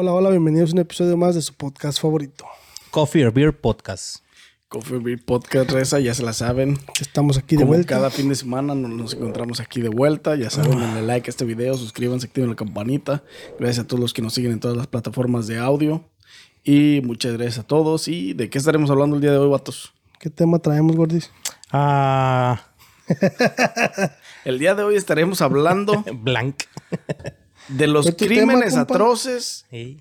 Hola, hola, bienvenidos a un episodio más de su podcast favorito. Coffee or Beer Podcast. Coffee Beer Podcast Reza, ya se la saben. Estamos aquí de Como vuelta. cada fin de semana nos, nos encontramos aquí de vuelta. Ya saben, denle like a este video, suscríbanse, activen la campanita. Gracias a todos los que nos siguen en todas las plataformas de audio. Y muchas gracias a todos. ¿Y de qué estaremos hablando el día de hoy, vatos? ¿Qué tema traemos, Gordis? Ah, El día de hoy estaremos hablando blank. de los ¿Fue tu crímenes tema, atroces Sí.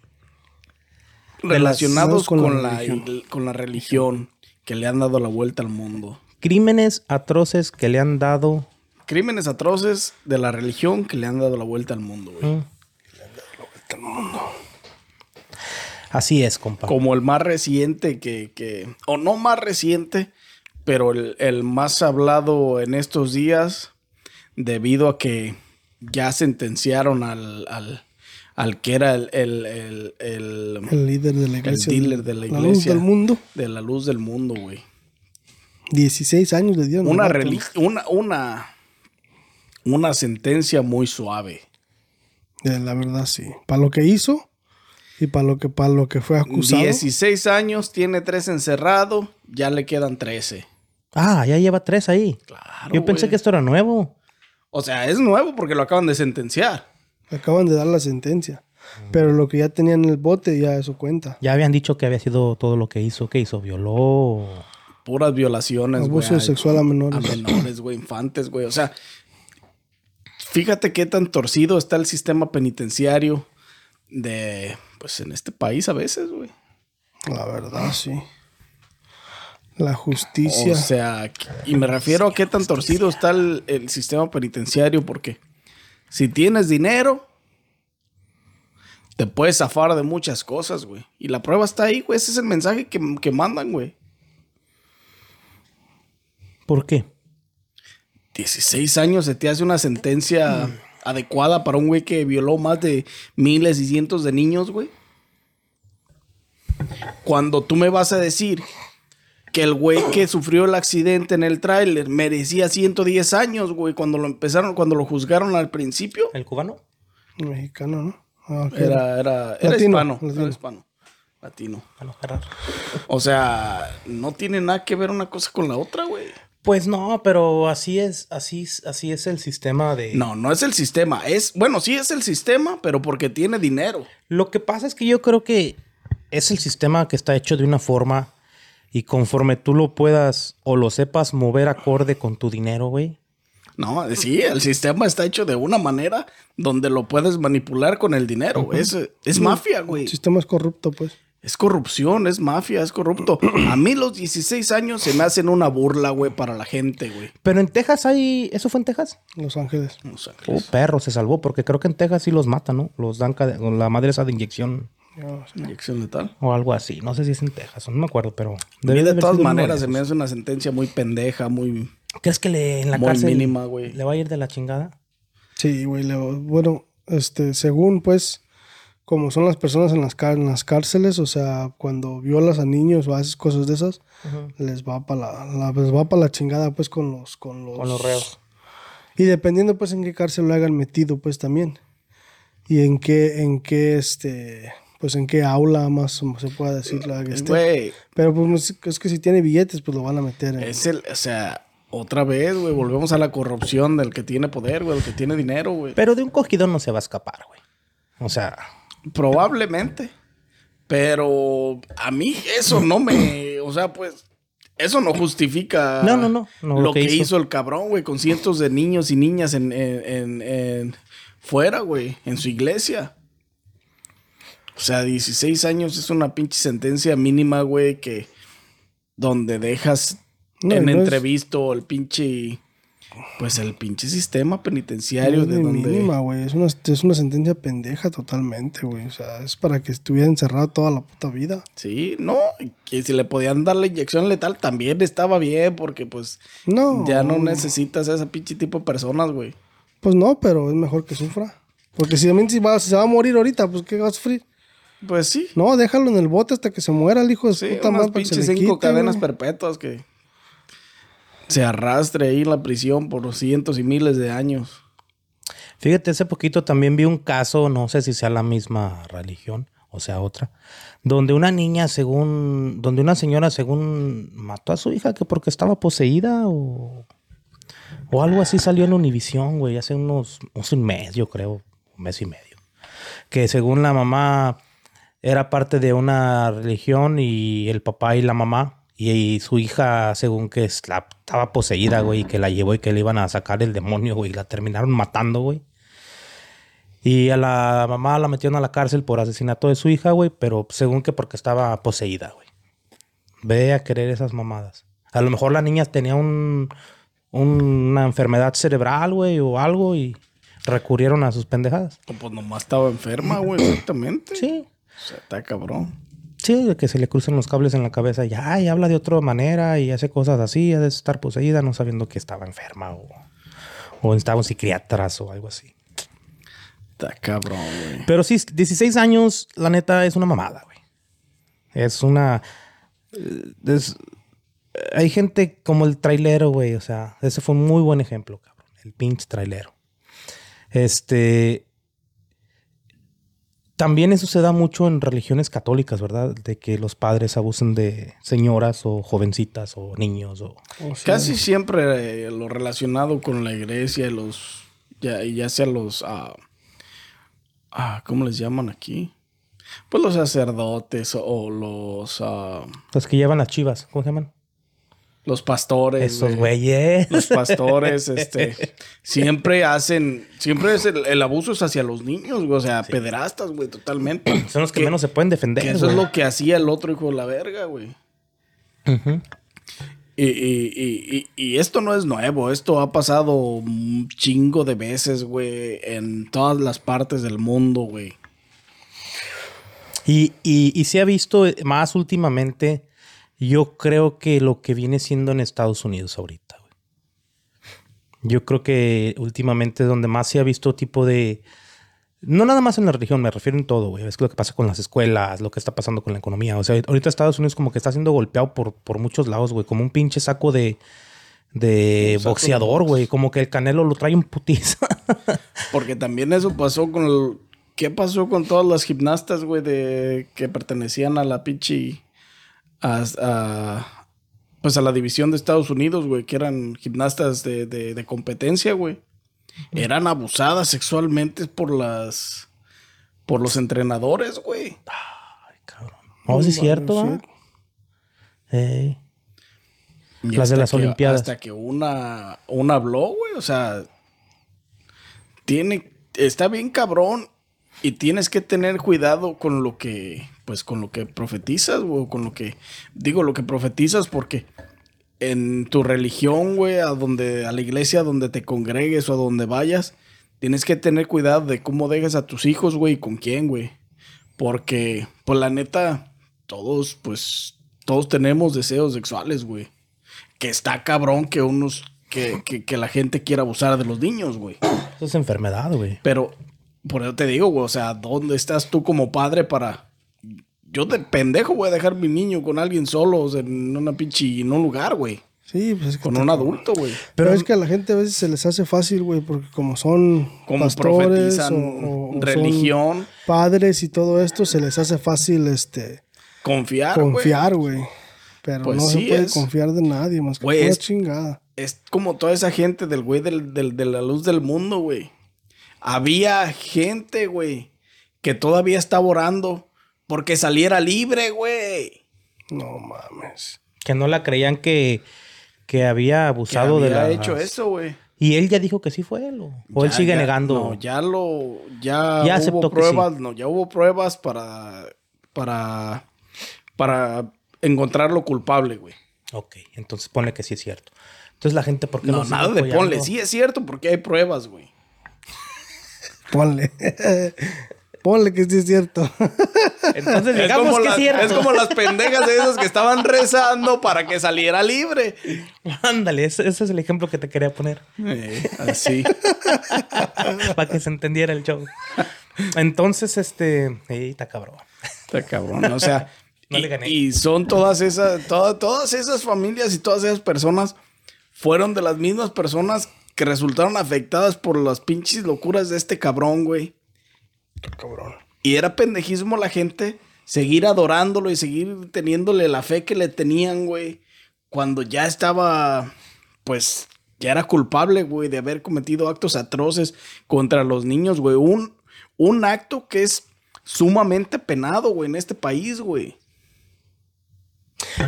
relacionados con con, la la, religión. con la religión que le han dado la vuelta al mundo. Crímenes atroces que le han dado. Crímenes atroces de la religión que le han dado la vuelta al mundo, güey. Mm. Así es, compa. como el más reciente que, que- o no más reciente, pero el, el más hablado en estos días, debido a que ya sentenciaron al, al, al que era el, el, el, el- El líder de la iglesia. dealer de la luz iglesia. del mundo. de la luz del mundo, güey. 16 años le dieron. Una, una, una, una sentencia muy suave. Eh, La verdad, sí. Para lo que hizo y para lo que, para lo que fue acusado. 16 años, tiene tres encerrado, ya le quedan 13. Ah, ya lleva tres ahí. Claro, Yo pensé que esto era nuevo. O sea, es nuevo porque lo acaban de sentenciar. Acaban de dar la sentencia. Pero lo que ya tenían en el bote, ya eso cuenta. Ya habían dicho que había sido todo lo que hizo. ¿Qué hizo? Violó. Puras violaciones, güey. Abuso sexual a menores. A menores, güey, infantes, güey. O sea, fíjate qué tan torcido está el sistema penitenciario de, pues, en este país a veces, güey. La verdad, sí. La justicia. O sea, y me refiero a qué tan torcido está el, el sistema penitenciario porque si tienes dinero, te puedes zafar de muchas cosas, güey. Y la prueba está ahí, güey. Ese es el mensaje que, que mandan, güey. ¿Por qué? 16 años se te hace una sentencia adecuada para un güey que violó más de miles y cientos de niños, güey. Cuando tú me vas a decir que el güey que sufrió el accidente en el tráiler merecía 110 años, güey, cuando lo empezaron, cuando lo juzgaron al principio, ¿El cubano? Mexicano, ¿no? Ah, ok. era, era, era Latino, hispano, latino. era hispano, latino. O sea, no tiene nada que ver una cosa con la otra, güey. Pues no, pero así es, así, es- así es el sistema de. No, no es el sistema, es, bueno, sí es el sistema, pero porque tiene dinero. Lo que pasa es que yo creo que es el sistema que está hecho de una forma y conforme tú lo puedas o lo sepas mover acorde con tu dinero, güey. No, sí, el sistema está hecho de una manera donde lo puedes manipular con el dinero. güey. Es, es mafia, güey. El sistema es corrupto, pues. Es corrupción, es mafia, es corrupto. A mí los 16 años se me hacen una burla, güey, para la gente, güey. Pero en Texas hay. ¿Eso fue en Texas? Los Ángeles. Los Oh, Ángeles. perro, se salvó, porque creo que en Texas sí los matan, ¿no? Los dan la madre esa de inyección Inyección letal. o algo así. No sé si es en Texas, no me acuerdo, pero. A debe mí de haber todas maneras se me hace una sentencia muy pendeja, muy... ¿Crees que le, en la Muy cárcel mínima, güey. le va a ir de la chingada? Sí, güey. le- Bueno, este, según pues, como son las personas en las, en las cárceles, o sea, cuando violas a niños o haces cosas de esas, les va para la, la- les va para la chingada, pues, con los, con los, Con los reos. Y dependiendo, pues, en qué cárcel lo hayan metido, pues, también. Y en qué, en qué, este, pues, en qué aula más se pueda decir la que esté. Güey, Pero pues es que si tiene billetes, pues lo van a meter en. es el... O sea, otra vez, güey, volvemos a la corrupción del que tiene poder, güey, el que tiene dinero, güey. Pero de un cogidón no se va a escapar, güey. O sea, Probablemente. Pero a mí eso no me. O sea, pues. Eso no justifica. No, no, no, no, lo, lo que, que hizo. hizo. el cabrón, güey, con cientos de niños y niñas en, en, en- en- fuera, güey, en su iglesia. O sea, 16 años es una pinche sentencia mínima, güey, que. Donde dejas No, en no es- entrevisto el pinche. Pues el pinche sistema penitenciario No es de donde. mínima, güey. Es una, es una sentencia pendeja totalmente, güey. O sea, es para que estuviera encerrado toda la puta vida. Sí, no, que si le podían dar la inyección letal también estaba bien, porque pues No. ya no necesitas a ese pinche tipo de personas, güey. Pues no, pero es mejor que sufra. Porque si también si, va, si se va a morir ahorita, pues ¿qué va a sufrir? Pues sí, No, déjalo en el bote hasta que se muera el hijo de sí, puta unas madre. para que se pinches cinco quite, cadenas güey. perpetuas que se arrastre ahí en la prisión por cientos y miles de años. fíjate, hace poquito también vi un caso, no sé si sea la misma religión o o sea, otra, donde una niña, según, donde una señora, según, mató a su hija que porque estaba poseída o, o algo así salió en Univisión, güey, hace unos, hace un mes, yo creo, un mes y medio. Que según la mamá era parte de una religión y el papá y la mamá y, su hija, según que estaba poseída, güey, y que la llevó y que le iban a sacar el demonio, güey, y la terminaron matando, güey. Y a la mamá la metieron a la cárcel por asesinato de su hija, güey, pero según que porque estaba poseída, güey. Ve a querer esas mamadas. A lo mejor la niña tenía un, una enfermedad cerebral, güey, o algo y recurrieron a sus pendejadas. Pues nomás estaba enferma, güey, exactamente. Sí. O sea, está cabrón. Sí, de que se le cruzan los cables en la cabeza y, ay, habla de otra manera y hace cosas así, ha de estar poseída no sabiendo que estaba enferma o, o estaba psiquiatras o algo así. Está cabrón, güey. Pero sí, 16 años, la neta, es una mamada, güey. Es una... Eh, hay gente como el trailero, güey. O sea, ese fue un muy buen ejemplo, cabrón. El pinche trailero. Este... También eso se da mucho en religiones católicas, ¿verdad? De que los padres abusen de señoras o jovencitas o niños o... Casi siempre eh, lo relacionado con la iglesia, los... Ya, ya sea los... ah, ah, ¿Cómo les llaman aquí? Pues los sacerdotes o los... ah, Los que llevan las chivas, ¿cómo se llaman? Los pastores. Esos güey. güeyes. Los pastores, este, siempre hacen, siempre es el, el abuso es hacia los niños, güey, o sea, pederastas, güey, totalmente. Son los que, menos se pueden defender. Que eso es lo que hacía el otro hijo de la verga, güey. Y, y- y- y- y esto no es nuevo, esto ha pasado un chingo de veces, güey, en todas las partes del mundo, güey. Y, y, y se ha visto más últimamente, yo creo que lo que viene siendo en Estados Unidos ahorita. güey. Yo creo que últimamente es donde más se ha visto tipo de... No nada más en la religión, me refiero en todo, güey. Es lo que pasa con las escuelas, lo que está pasando con la economía. O sea, ahorita Estados Unidos como que está siendo golpeado por, por muchos lados, güey. Como un pinche saco de, de saco boxeador, box. güey. Como que el canelo lo trae un putiza. Porque también eso pasó con el... ¿Qué pasó con todas las gimnastas, güey, de que pertenecían a la pinche... A, a- pues a la división de Estados Unidos, güey, que eran gimnastas de, de- de competencia, güey. Eran abusadas sexualmente por las... Por los entrenadores, güey. Cabrón. No, sí es cierto. Y Las de las que- Olimpiadas. Hasta que una, una habló, güey. O sea, tiene, está bien cabrón. Y tienes que tener cuidado con lo que, pues con lo que profetizas, güey. o Con lo que, digo, lo que profetizas porque en tu religión, güey, a donde, a la iglesia donde te congregues o a donde vayas, tienes que tener cuidado de cómo dejas a tus hijos, güey, y con quién, güey. Porque, pues la neta, todos, pues, todos tenemos deseos sexuales, güey. Que está cabrón que unos, que, que, que la gente quiera abusar de los niños, güey. Eso es enfermedad, güey. Pero, por eso te digo, güey, o sea, ¿dónde estás tú como padre para... Yo de pendejo voy a dejar mi niño con alguien solo o sea, en una pinche, en un lugar, güey. Sí, pues es que Con un adulto, güey. Pero es que a la gente a veces se les hace fácil, güey, porque como son Como pastores profetizan o, o- son religión, padres y todo esto, se les hace fácil este confiar, güey. confiar, güey. Pero Pues no sí se puede es. confiar de nadie más que es- chingada. es como toda esa gente del güey del, del- de la luz del mundo, güey. Había gente, güey, que todavía estaba orando porque saliera libre, güey. No mames. Que no la creían que, que había Que abusado de había la... hecho eso, güey. Y él ya dijo que sí fue él. O, o él sigue ya- negando. No, ya lo. Ya, Ya aceptó hubo que sí. pruebas. No, ya hubo pruebas para. Para. Para encontrarlo culpable, güey. Ok, entonces ponle que sí es cierto. Entonces la gente, ¿por qué No, sigue nada de apoyando? ponle. Sí es cierto, porque hay pruebas, güey. Ponle. Ponle que sí es cierto. Entonces Es digamos como, que la- es cierto. es como las pendejas de esas que estaban rezando para que saliera libre. Ándale, ese, ese es el ejemplo que te quería poner. Eh, así. para que se entendiera el show. Entonces, este... está cabrón. Está cabrón. O sea, No y, le gané. y son todas esas, toda- todas esas familias y todas esas personas fueron de las mismas personas que resultaron afectadas por las pinches locuras de este cabrón, güey. Y era pendejismo la gente seguir adorándolo y seguir teniéndole la fe que le tenían, güey. Cuando ya estaba, pues, ya era culpable, güey, de haber cometido actos atroces contra los niños, güey. Un, un acto que es sumamente penado, güey, en este país, güey.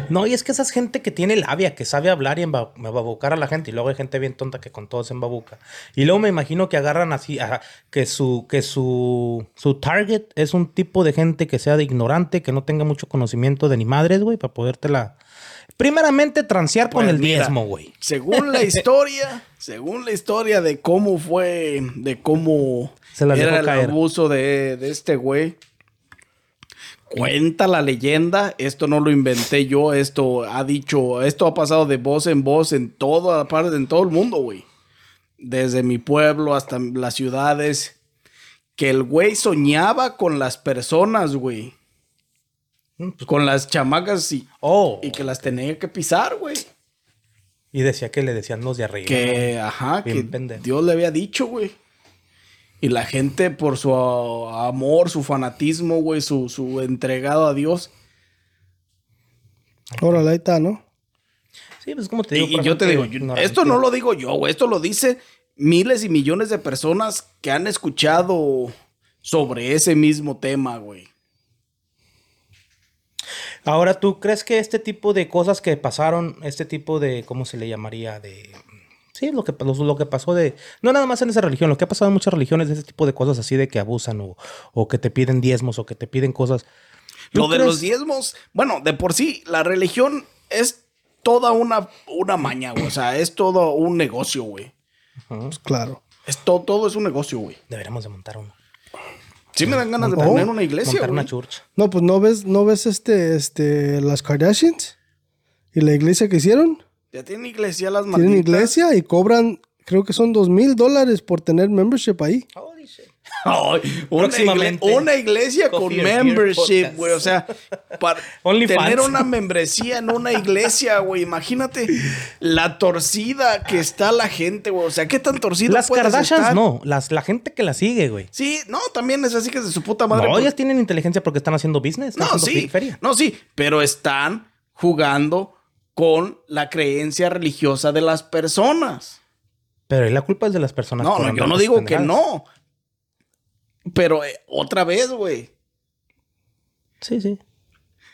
No, y es que esa es gente que tiene labia, que sabe hablar y emba- embabucar a la gente. Y luego hay gente bien tonta que con todo se embabuca. Y luego me imagino que agarran así, ajá, que su, que su, su target es un tipo de gente que sea de ignorante, que no tenga mucho conocimiento de ni madres, güey, para podértela. Primeramente, transear con Pues el mira, diezmo, güey. Según la historia, según la historia de cómo fue, de cómo Se la era el caer. abuso de, de este güey. Cuenta la leyenda, esto no lo inventé yo, esto ha dicho, esto ha pasado de voz en voz en toda parte, en todo el mundo, güey. Desde mi pueblo hasta las ciudades, que el güey soñaba con las personas, güey. Mm, pues, Con las chamacas y, Oh, y que las tenía que pisar, güey. y decía que le decían los de arriba. Que, ajá, Bien que pendejo. Dios le había dicho, güey. Y la gente por su amor, su fanatismo, güey, su, su entregado a Dios. Órale, ahí está, ¿no? Sí, pues como te digo. y yo te digo, yo- esto no lo digo yo, güey, esto lo dice miles y millones de personas que han escuchado sobre ese mismo tema, güey. Ahora, ¿tú crees que este tipo de cosas que pasaron, este tipo de, ¿cómo se le llamaría? De... Sí, lo que, lo, lo que pasó de... No nada más en esa religión, lo que ha pasado en muchas religiones de ese tipo de cosas así de que abusan o, o que te piden diezmos o que te piden cosas. ¿Tú Lo de los diezmos, bueno, de por sí, la religión es toda una, una maña, güey. O sea, es todo un negocio, güey. Pues claro. Es todo, todo es un negocio, güey. Deberíamos de montar uno. Sí me dan ganas de Oh, poner una iglesia, montar güey. una church. No, pues no ves, no ves este, este, las Kardashians y la iglesia que hicieron. Ya tienen iglesia las malditas. Tienen iglesia y cobran, creo que son dos mil dólares por tener membership ahí. Ay, una, Próximamente. igle- una iglesia con membership, güey. O sea, para tener una membresía en una iglesia, güey. Imagínate la torcida que está la gente, güey. O sea, ¿qué tan torcida Las Kardashians estar? no, las, la gente que la sigue, güey. Sí, no, también es así que es de su puta madre. No, porque- ellas tienen inteligencia porque están haciendo business. Están no, haciendo sí. fe- feria. No, sí. Pero están jugando con la creencia religiosa de las personas. Pero la culpa es de las personas. No, no, yo no digo que no. Pero eh, otra vez, güey. Sí, sí.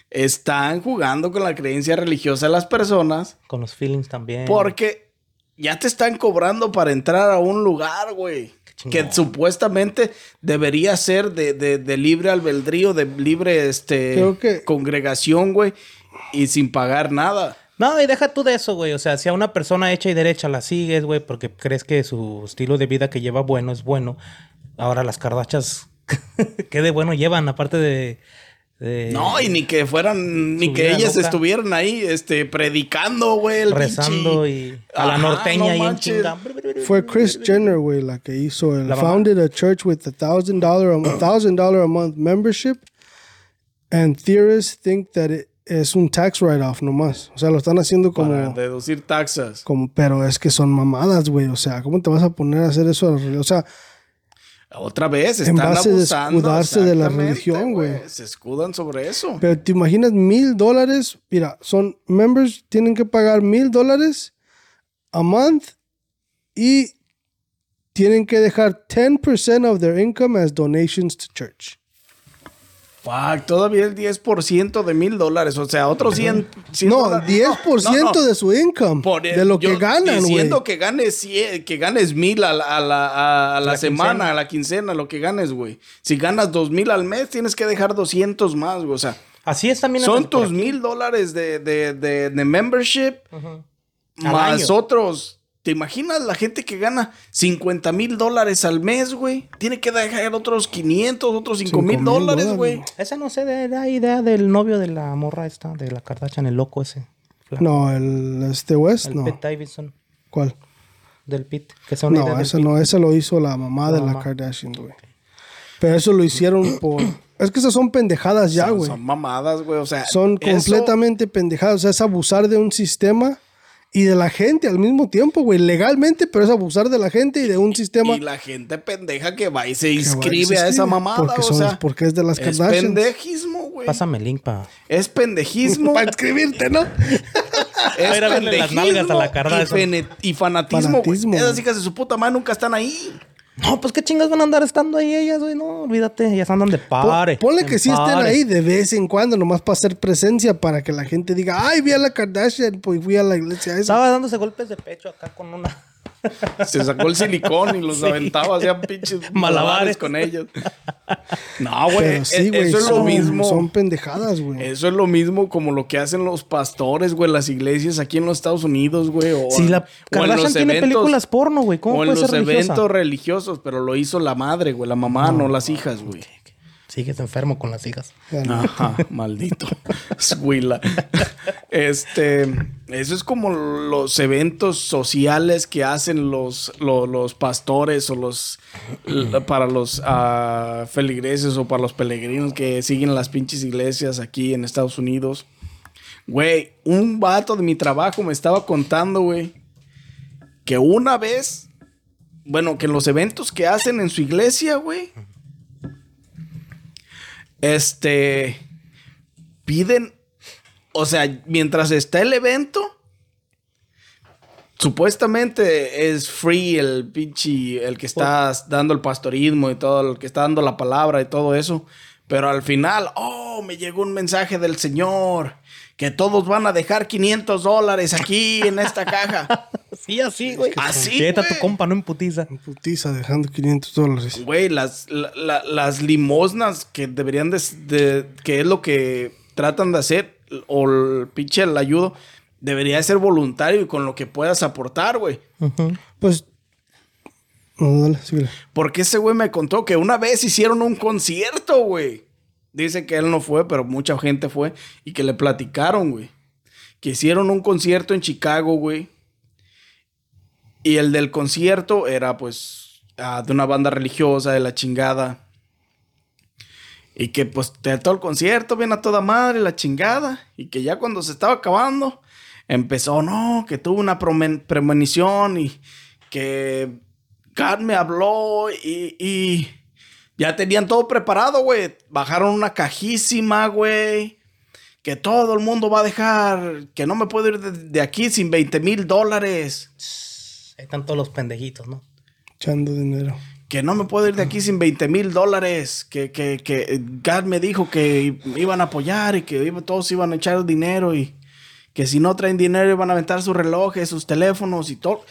Están jugando con la creencia religiosa de las personas Con los feelings también. porque ya te están cobrando para entrar a un lugar, güey. Que supuestamente debería ser de, de- de libre albedrío, de libre este, Creo que- congregación, güey. Y sin pagar nada. No, y deja tú de eso, güey. O sea, si a una persona hecha y derecha la sigues, güey, porque crees que su estilo de vida que lleva bueno es bueno. Ahora las cardachas, ¿qué de bueno llevan? Aparte de. de- No, y ni que fueran, ni que ellas loca. estuvieran ahí, este, predicando, güey, el rezando pinche- y a la Ajá, norteña no y en. Fue Chris Jenner, güey, la que hizo el La founded a church with a thousand dollar a thousand dollar a month membership, and theorists think that it es un tax write-off nomás. O sea, lo están haciendo como, Para deducir taxas. como, pero es que son mamadas, güey. O sea, ¿cómo te vas a poner a hacer eso? O sea, Otra vez, En están base de abusando. escudarse de la religión, güey. Se escudan sobre eso. pero te imaginas mil dólares. Mira, son members, tienen que pagar mil dólares a month y tienen que dejar 10% of their income as donations to church. Fuck, todavía el 10% de mil dólares. O sea, otros 100. 100 No, dólares. 10% No, no, de su income. Por- de lo que ganan, güey. Diciendo que ganes, 100 que ganes mil a la, a la, a- la La semana, quincena. a la quincena, lo que ganes, güey. Si ganas dos mil al mes, tienes que dejar 200 más, güey. O sea, Así es también. son tus mil dólares de, de, de, de membership Al más año. otros. ¿Te imaginas la gente que gana 50 mil dólares al mes, güey? Tiene que dejar otros 500, otros 5 mil Cinco mil dólares, güey. Esa no sé, de la idea del novio de la morra esta, de la Kardashian, el loco ese. No, el este West, El no. Pete Davidson, ¿Cuál? del Pete. Que son idea No, del ese Pete. no, ese lo hizo la mamá La de la. Kardashian, güey. Pero eso lo hicieron por. Es que esas son pendejadas ya, Son- güey. Son mamadas, güey. O sea, Son eso- completamente pendejadas. O sea, es abusar de un sistema y de la gente al mismo tiempo, güey. Legalmente, pero es abusar de la gente y de un sistema. Y la gente pendeja que va y se inscribe a esa mamada. Porque, o son, sea, porque es de las es Kardashians. pendejismo, güey. Pásame el link pa. Es pendejismo. Para inscribirte, ¿no? es a las nalgas a la Kardashian. Y, y fanatismo, güey. Fanatismo, Esas hijas de su puta madre nunca están ahí. No, pues qué chingas van a andar estando ahí ellas, güey. No, olvídate. Ellas andan de pare. Ponle que sí estén ahí de vez en cuando, nomás para hacer presencia, para que la gente diga, ay, vi a la Kardashian, pues fui a la iglesia. Estaba dándose golpes de pecho acá con una. Se sacó el silicón y los aventaba, hacían pinches malabares Malabares. con ellos. No, güey. Pero sí, e- güey, eso es lo son- mismo. Son pendejadas, güey. Eso es lo mismo como lo que hacen los pastores, güey, las iglesias aquí en los Estados Unidos, güey. O, Si la o en Kardashian los tiene eventos- películas porno, güey. ¿Cómo o en puede los ser eventos religiosos, pero lo hizo la madre, güey, la mamá, no, las hijas, güey. Sigues enfermo con las hijas. Ajá, maldito. Escuila. Este, eso es como los eventos sociales que hacen los, lo- los, pastores o los para los ah, feligreses o para los peregrinos que siguen las pinches iglesias aquí en Estados Unidos. Güey, un vato de mi trabajo me estaba contando, güey, que una vez, bueno, que en los eventos que hacen en su iglesia, güey, este, piden, o sea, mientras está el evento, supuestamente es free el pinche, el que está dando el pastorismo y todo, el que está dando la palabra y todo eso. Pero al final, oh, me llegó un mensaje del Señor, que todos van a dejar 500 dólares aquí en esta caja. Sí, así, güey. Así, Vete a tu compa, no emputiza. Putiza dejando 500 dólares. Güey, las, la- la- las limosnas que deberían de, de- que es lo que tratan de hacer, o el pinche el ayudo, debería de ser voluntario y con lo que puedas aportar, güey. Pues. No, dale, síguele. Porque ese güey me contó que una vez hicieron un concierto, güey. Dice que él no fue, pero mucha gente fue. Y que le platicaron, güey. Que hicieron un concierto en Chicago, güey. Y el del concierto era, pues, ah, de una banda religiosa, de la chingada. Y que, pues, de todo el concierto, bien a toda madre, la chingada. Y que ya cuando se estaba acabando, empezó, no, que tuvo una premonición y que God me habló y, y ya tenían todo preparado, güey. Bajaron una cajísima, güey. Que todo el mundo va a dejar, que no me puedo ir de, de aquí sin 20 mil dólares. Ahí están todos los pendejitos, ¿no? Echando dinero. Que no me puedo ir de aquí sin 20 mil dólares. Que, que, que God me dijo que iban a apoyar y que iba- todos iban a echar dinero y que si no traen dinero iban a aventar sus relojes, sus teléfonos y todo.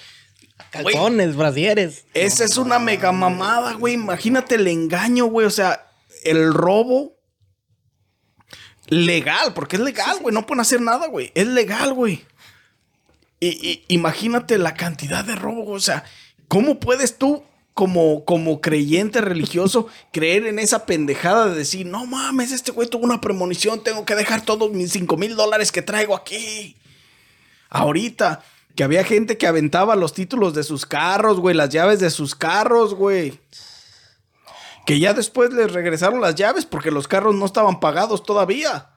Calzones, brasieres. Esa es una mega mamada, güey. Imagínate el engaño, güey. O sea, el robo legal, porque es legal, güey. No pueden hacer nada, güey. Es legal, güey. Y, y imagínate la cantidad de robo. O sea, ¿cómo puedes tú, como, como creyente religioso, creer en esa pendejada de decir, no mames, este güey tuvo una premonición, tengo que dejar todos mis 5 mil dólares que traigo aquí? Ahorita, que había gente que aventaba los títulos de sus carros, güey, las llaves de sus carros, güey. Que ya después les regresaron las llaves porque los carros no estaban pagados todavía.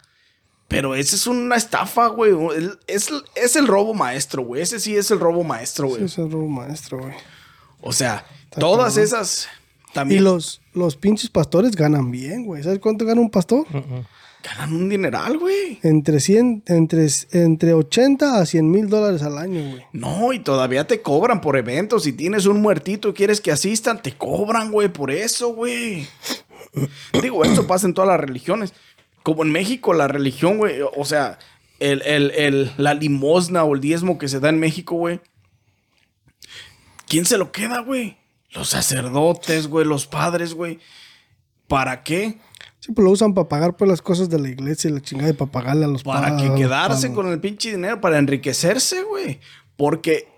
Pero ese es una estafa, güey. El- Es, es el robo maestro, güey. Ese sí es el robo maestro, Sí, güey. ese es robo maestro, güey. O sea, todas cabrón. esas Y también los, los pinches pastores ganan bien, güey. ¿Sabes cuánto gana un pastor? ganan un dineral, güey. Entre 100, entre, entre 80 a 100 mil dólares al año, güey. No, y todavía te cobran por eventos. Si tienes un muertito y quieres que asistan, te cobran, güey, por eso, güey. Digo, esto pasa en todas las religiones. Como en México, la religión, güey, o sea, el, el- el- la limosna o el diezmo que se da en México, güey. ¿Quién se lo queda, güey? Los sacerdotes, güey, los padres, güey. ¿Para qué? Sí, pues lo usan para pagar por las cosas de la iglesia y la chingada y para pagarle a los Para que quedarse con el pinche dinero, para enriquecerse, güey. Porque,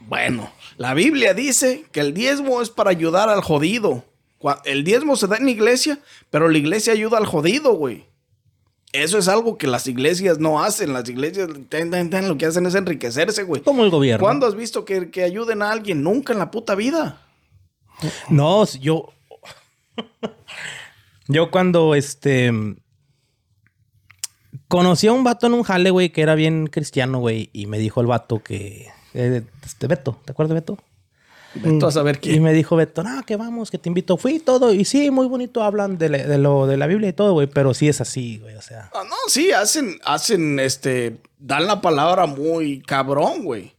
bueno, la Biblia dice que el diezmo es para ayudar al jodido. El diezmo se da en la iglesia, pero la iglesia ayuda al jodido, güey. Eso es algo que las iglesias no hacen. Las iglesias ten, ten, ten, lo que hacen es enriquecerse, güey. Como el gobierno. ¿Cuándo has visto que, que ayuden a alguien? Nunca en la puta vida. No, yo. Yo cuando este. Conocí a un vato en un jale, güey, que era bien cristiano, güey. Y me dijo el vato que... eh, este Beto, ¿te acuerdas de Beto? Vete a saber Y quién. me dijo Beto, no, que vamos, que te invito. Fui y todo. Y sí, muy bonito hablan de, la- de lo de la Biblia y todo, güey. Pero sí es así, güey. O sea... Ah, no, sí, hacen, hacen, este, dan la palabra muy cabrón, güey.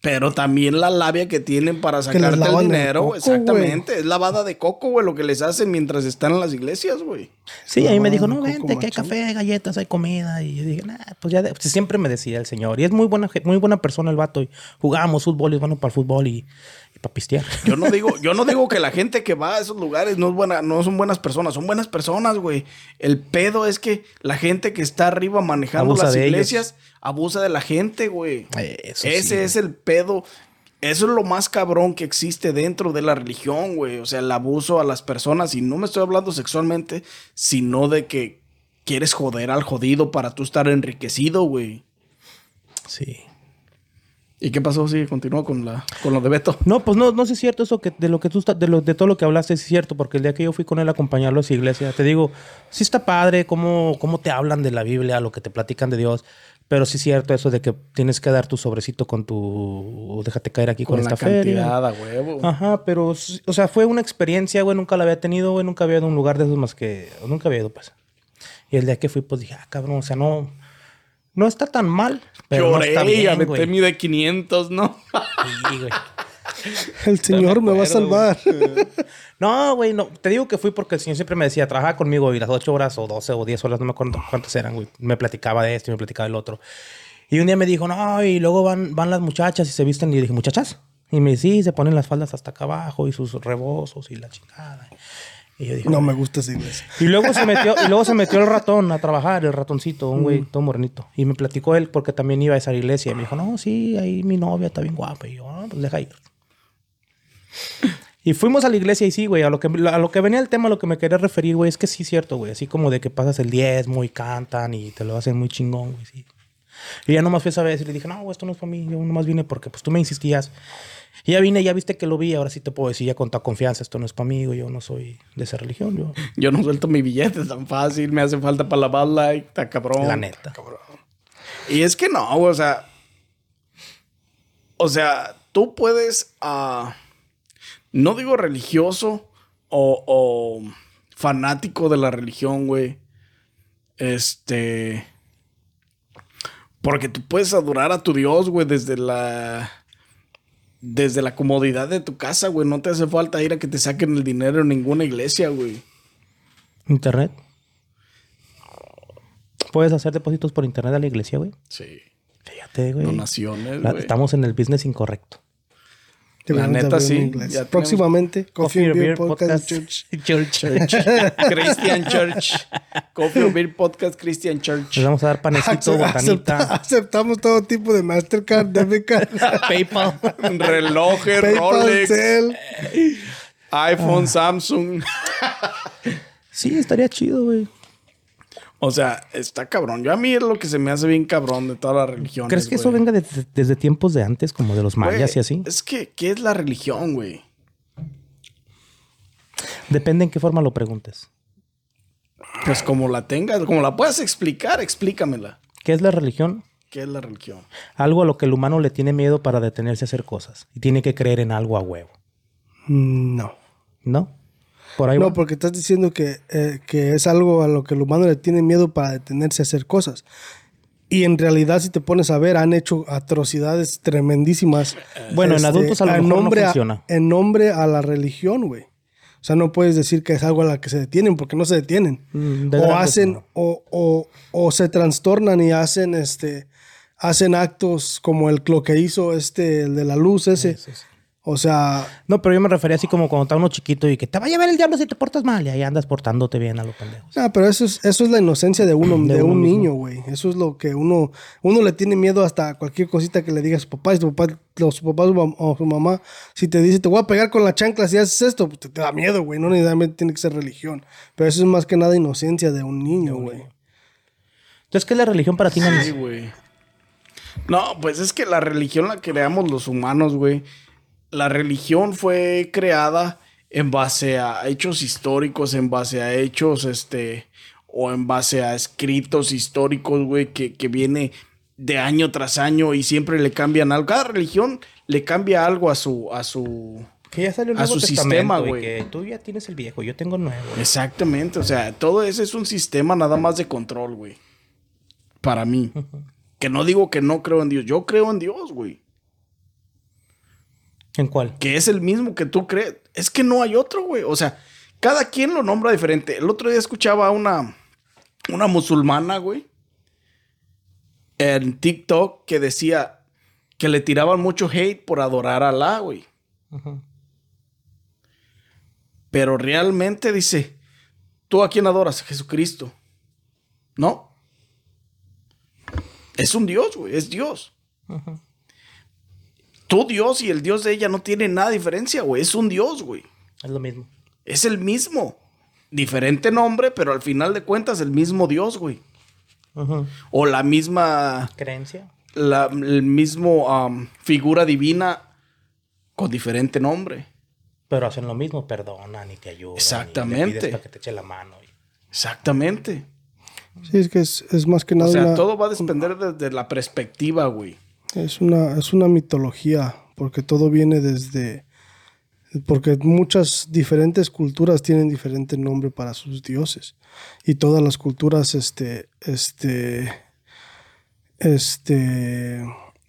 Pero también la labia que tienen para sacarte el dinero, coco, exactamente. Es lavada de coco, güey, lo que les hacen mientras están en las iglesias, güey. Sí, ahí me dijo, no, Coco vente, que hay café, hay galletas, hay comida. Y yo dije, nah, pues ya, de- pues siempre me decía el señor. Y es muy buena, muy buena persona el vato. Y jugábamos fútbol, y es bueno para el fútbol y, y para pistear. Yo no digo, yo no digo que la gente que va a esos lugares no es buena, no son buenas personas, son buenas personas, güey. El pedo es que la gente que está arriba manejando Abusa las ellos. iglesias abusa de la gente, güey. Eso Ese sí, es el pedo. Eso es lo más cabrón que existe dentro de la religión, güey. O sea, el abuso a las personas. Y no me estoy hablando sexualmente, sino de que quieres joder al jodido para tú estar enriquecido, güey. Sí. ¿Y qué pasó? Sí, continúa con, la, con lo de Beto. No, pues no, no si es cierto eso que de lo que tú estás, de, lo, de todo lo que hablaste, es cierto, porque el día que yo fui con él a acompañarlo a su iglesia, te digo, sí está padre cómo, cómo te hablan de la Biblia, lo que te platican de Dios, pero sí es cierto eso de que tienes que dar tu sobrecito con tu, déjate caer aquí con, Con esta cantidad huevo. Ajá, pero, o sea, fue una experiencia, güey, nunca la había tenido, güey, nunca había ido a un lugar de esos más que, nunca había ido, pues. Y el día que fui, pues dije, ah, cabrón, o sea, no, no está tan mal, pero no Lloré está y bien, aventé mi de 500, ¿no? Sí, güey. El Señor me va a salvar. No, güey, no. Te digo que fui porque el señor siempre me decía, trabaja conmigo y las 8 horas o 12 o 10 horas, no me acuerdo cuántas eran, güey. Me platicaba de esto y me platicaba del otro. Y un día me dijo, no, y luego van, van las muchachas y se visten. Y yo dije, ¿muchachas? Y me dice, sí, se ponen las faldas hasta acá abajo y sus rebozos y la chingada. Y yo dije, No me gusta esa iglesia. y luego se metió, y luego se metió el ratón a trabajar, el ratoncito, un güey todo morenito. Y me platicó él porque también iba a esa iglesia. Y me dijo, no, sí, ahí mi novia está bien guapa. Y yo, ah, pues deja ir. Y fuimos a la iglesia y sí, güey, a lo que, a lo que venía el tema, a lo que me quería referir, güey, es que sí es cierto, güey. Así como de que pasas el diezmo y cantan y te lo hacen muy chingón, güey, sí. Y ya nomás fui esa vez y le dije, no, güey, esto no es para mí. Yo nomás vine porque pues tú me insistías. Y ya vine, ya viste que lo vi, ahora sí te puedo decir ya con toda confianza, esto no es para mí, güey, yo no soy de esa religión, yo... Yo no suelto mi billete tan fácil, me hace falta para la Bud Light, está cabrón. La neta. Y es que no, güey, o sea. O sea, tú puedes. ah, no digo religioso o, o fanático de la religión, güey. Este. Porque tú puedes adorar a tu Dios, güey, desde la. Desde la comodidad de tu casa, güey. No te hace falta ir a que te saquen el dinero en ninguna iglesia, güey. Internet. Puedes hacer depósitos por internet a la iglesia, güey. Sí. Fíjate, güey. Donaciones, güey. Estamos en el business incorrecto. Deberíamos neta, sí. Ya Próximamente, Coffee, and Beer Podcast Church. Church. Christian Church. Coffee or Beer Podcast Christian Church. Les vamos a dar panecito, botanita, aceptamos todo tipo de Mastercard, debit card, PayPal. Relojes, PayPal, Rolex, Cell. iPhone, Samsung. Sí, estaría chido, güey. O sea, está cabrón. Yo a mí es lo que se me hace bien cabrón de todas las religiones. ¿Crees que eso venga desde, desde tiempos de antes, como de los Güey, mayas y así? Es que, ¿qué es la religión, güey? Depende en qué forma lo preguntes. Pues como la tengas, como la puedas explicar, explícamela. ¿Qué es la religión? ¿Qué es la religión? Algo a lo que el humano le tiene miedo para detenerse a hacer cosas. Y tiene que creer en algo a huevo. Mm, No. ¿No? Por ahí va. No, porque estás diciendo que, eh, que es algo a lo que el humano le tiene miedo para detenerse a hacer cosas. Y en realidad, si te pones a ver, han hecho atrocidades tremendísimas. Bueno, en adultos a lo mejor no nombre funciona. en nombre a la religión, güey. O sea, no puedes decir que es algo a la que se detienen, porque no se detienen. Mm, de o hacen, no. o, o, o se trastornan y hacen este hacen actos como el lo que hizo este, el de la luz ese. O sea, No, pero yo me refería así como cuando está uno chiquito y que te va a llevar el diablo si te portas mal. Y ahí andas portándote bien a los pendejos. Ah, pero eso es, eso es la inocencia de uno, de, De uno un mismo. niño, güey. Eso es lo que uno, uno le tiene miedo hasta cualquier cosita que le diga a su papá. Y su papá, los su papá o su mamá, si te dice, te voy a pegar con la chancla si haces esto, pues te, te da miedo, güey. No necesariamente tiene que ser religión. Pero eso es más que nada inocencia de un niño, güey. Entonces, ¿qué es la religión para ti? Sí, güey. No, pues es que la religión la creamos los humanos, güey. La religión fue creada en base a hechos históricos, en base a hechos, este, o en base a escritos históricos, güey, que, que viene de año tras año y siempre le cambian algo. Cada religión le cambia algo a su, a su, Que ya salió el a nuevo su testamento sistema, güey. Que tú ya tienes el viejo, yo tengo el nuevo. Exactamente, o sea, todo ese es un sistema nada más de control, güey. Para mí. Que no digo que no creo en Dios, yo creo en Dios, güey. ¿En cuál? Que es el mismo que tú crees. Es que no hay otro, güey. O sea, cada quien lo nombra diferente. El otro día escuchaba a una, una musulmana, güey, en TikTok que decía que le tiraban mucho hate por adorar a Alá, güey. Pero realmente dice, ¿tú a quién adoras? A Jesucristo. ¿No? Es un Dios, güey, es Dios. Ujú. Tu Dios y el Dios de ella no tienen nada de diferencia, güey. Es un Dios, güey. Es lo mismo. Es el mismo. Diferente nombre, pero al final de cuentas el mismo Dios, güey. O la misma, ¿Creencia? la el mismo am, figura divina con diferente nombre. Pero hacen lo mismo, perdonan y te ayudan. Exactamente. Y le pides para que te eche la mano. y- Exactamente. Sí, es que es, es más que nada O sea, una, todo va a depender desde la perspectiva, güey. Es una, es una mitología, porque todo viene desde... Porque muchas diferentes culturas tienen diferente nombre para sus dioses. Y todas las culturas, este, este, este,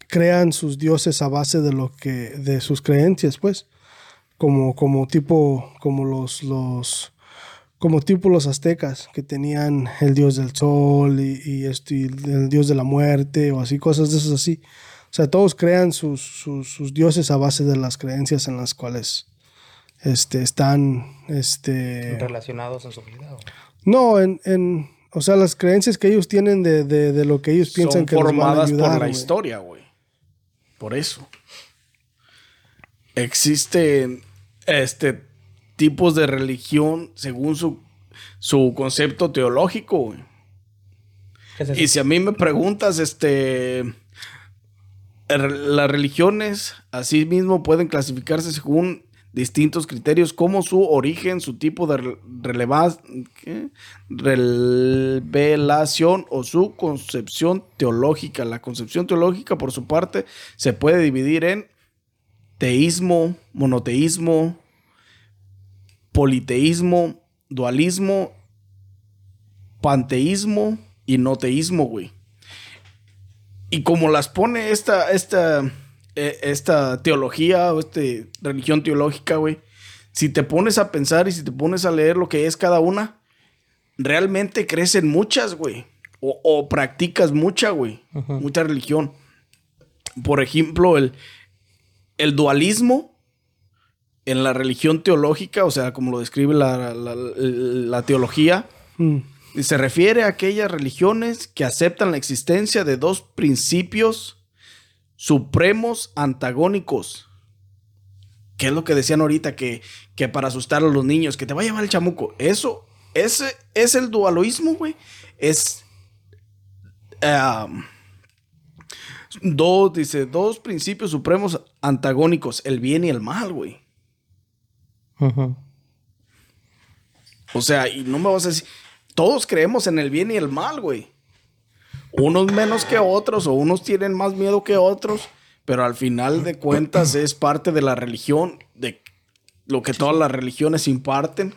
crean sus dioses a base de lo que, de sus creencias, pues. Como, como tipo, como los, los, como tipo los aztecas, que tenían el dios del sol y, y y el dios de la muerte, o así, cosas de esas así. O sea, todos crean sus, sus, sus dioses a base de las creencias en las cuales este, están, este... Relacionados en su vida. ¿o? No, en, en, o sea, las creencias que ellos tienen de, de, de lo que ellos piensan Son que les van a formadas ayudar, por la historia, güey. Por eso. Existen este tipos de religión según su, su concepto teológico, güey. Y si a mí me preguntas, este. Las religiones, así mismo, pueden clasificarse según distintos criterios, como su origen, su tipo de revelación o su concepción teológica. La concepción teológica, por su parte, se puede dividir en teísmo, monoteísmo, politeísmo, dualismo, panteísmo y no teísmo, güey. Y como las pone esta, esta, eh, esta teología o esta religión teológica, güey, si te pones a pensar y si te pones a leer lo que es cada una, realmente crecen muchas, güey. O, o practicas mucha, güey. Mucha religión. Por ejemplo, el, el dualismo en la religión teológica, o sea, como lo describe la, la- la teología, Mm. Y se refiere a aquellas religiones que aceptan la existencia de dos principios supremos antagónicos. ¿Qué es lo que decían ahorita? Que, que para asustar a los niños, que te va a llevar el chamuco. Eso, ese es el dualismo, güey. Es. um, dos, dice, dos principios supremos antagónicos, el bien y el mal, güey. O sea, y no me vas a decir, todos creemos en el bien y el mal, güey. Unos menos que otros, o unos tienen más miedo que otros, pero al final de cuentas es parte de la religión, de lo que todas las religiones imparten,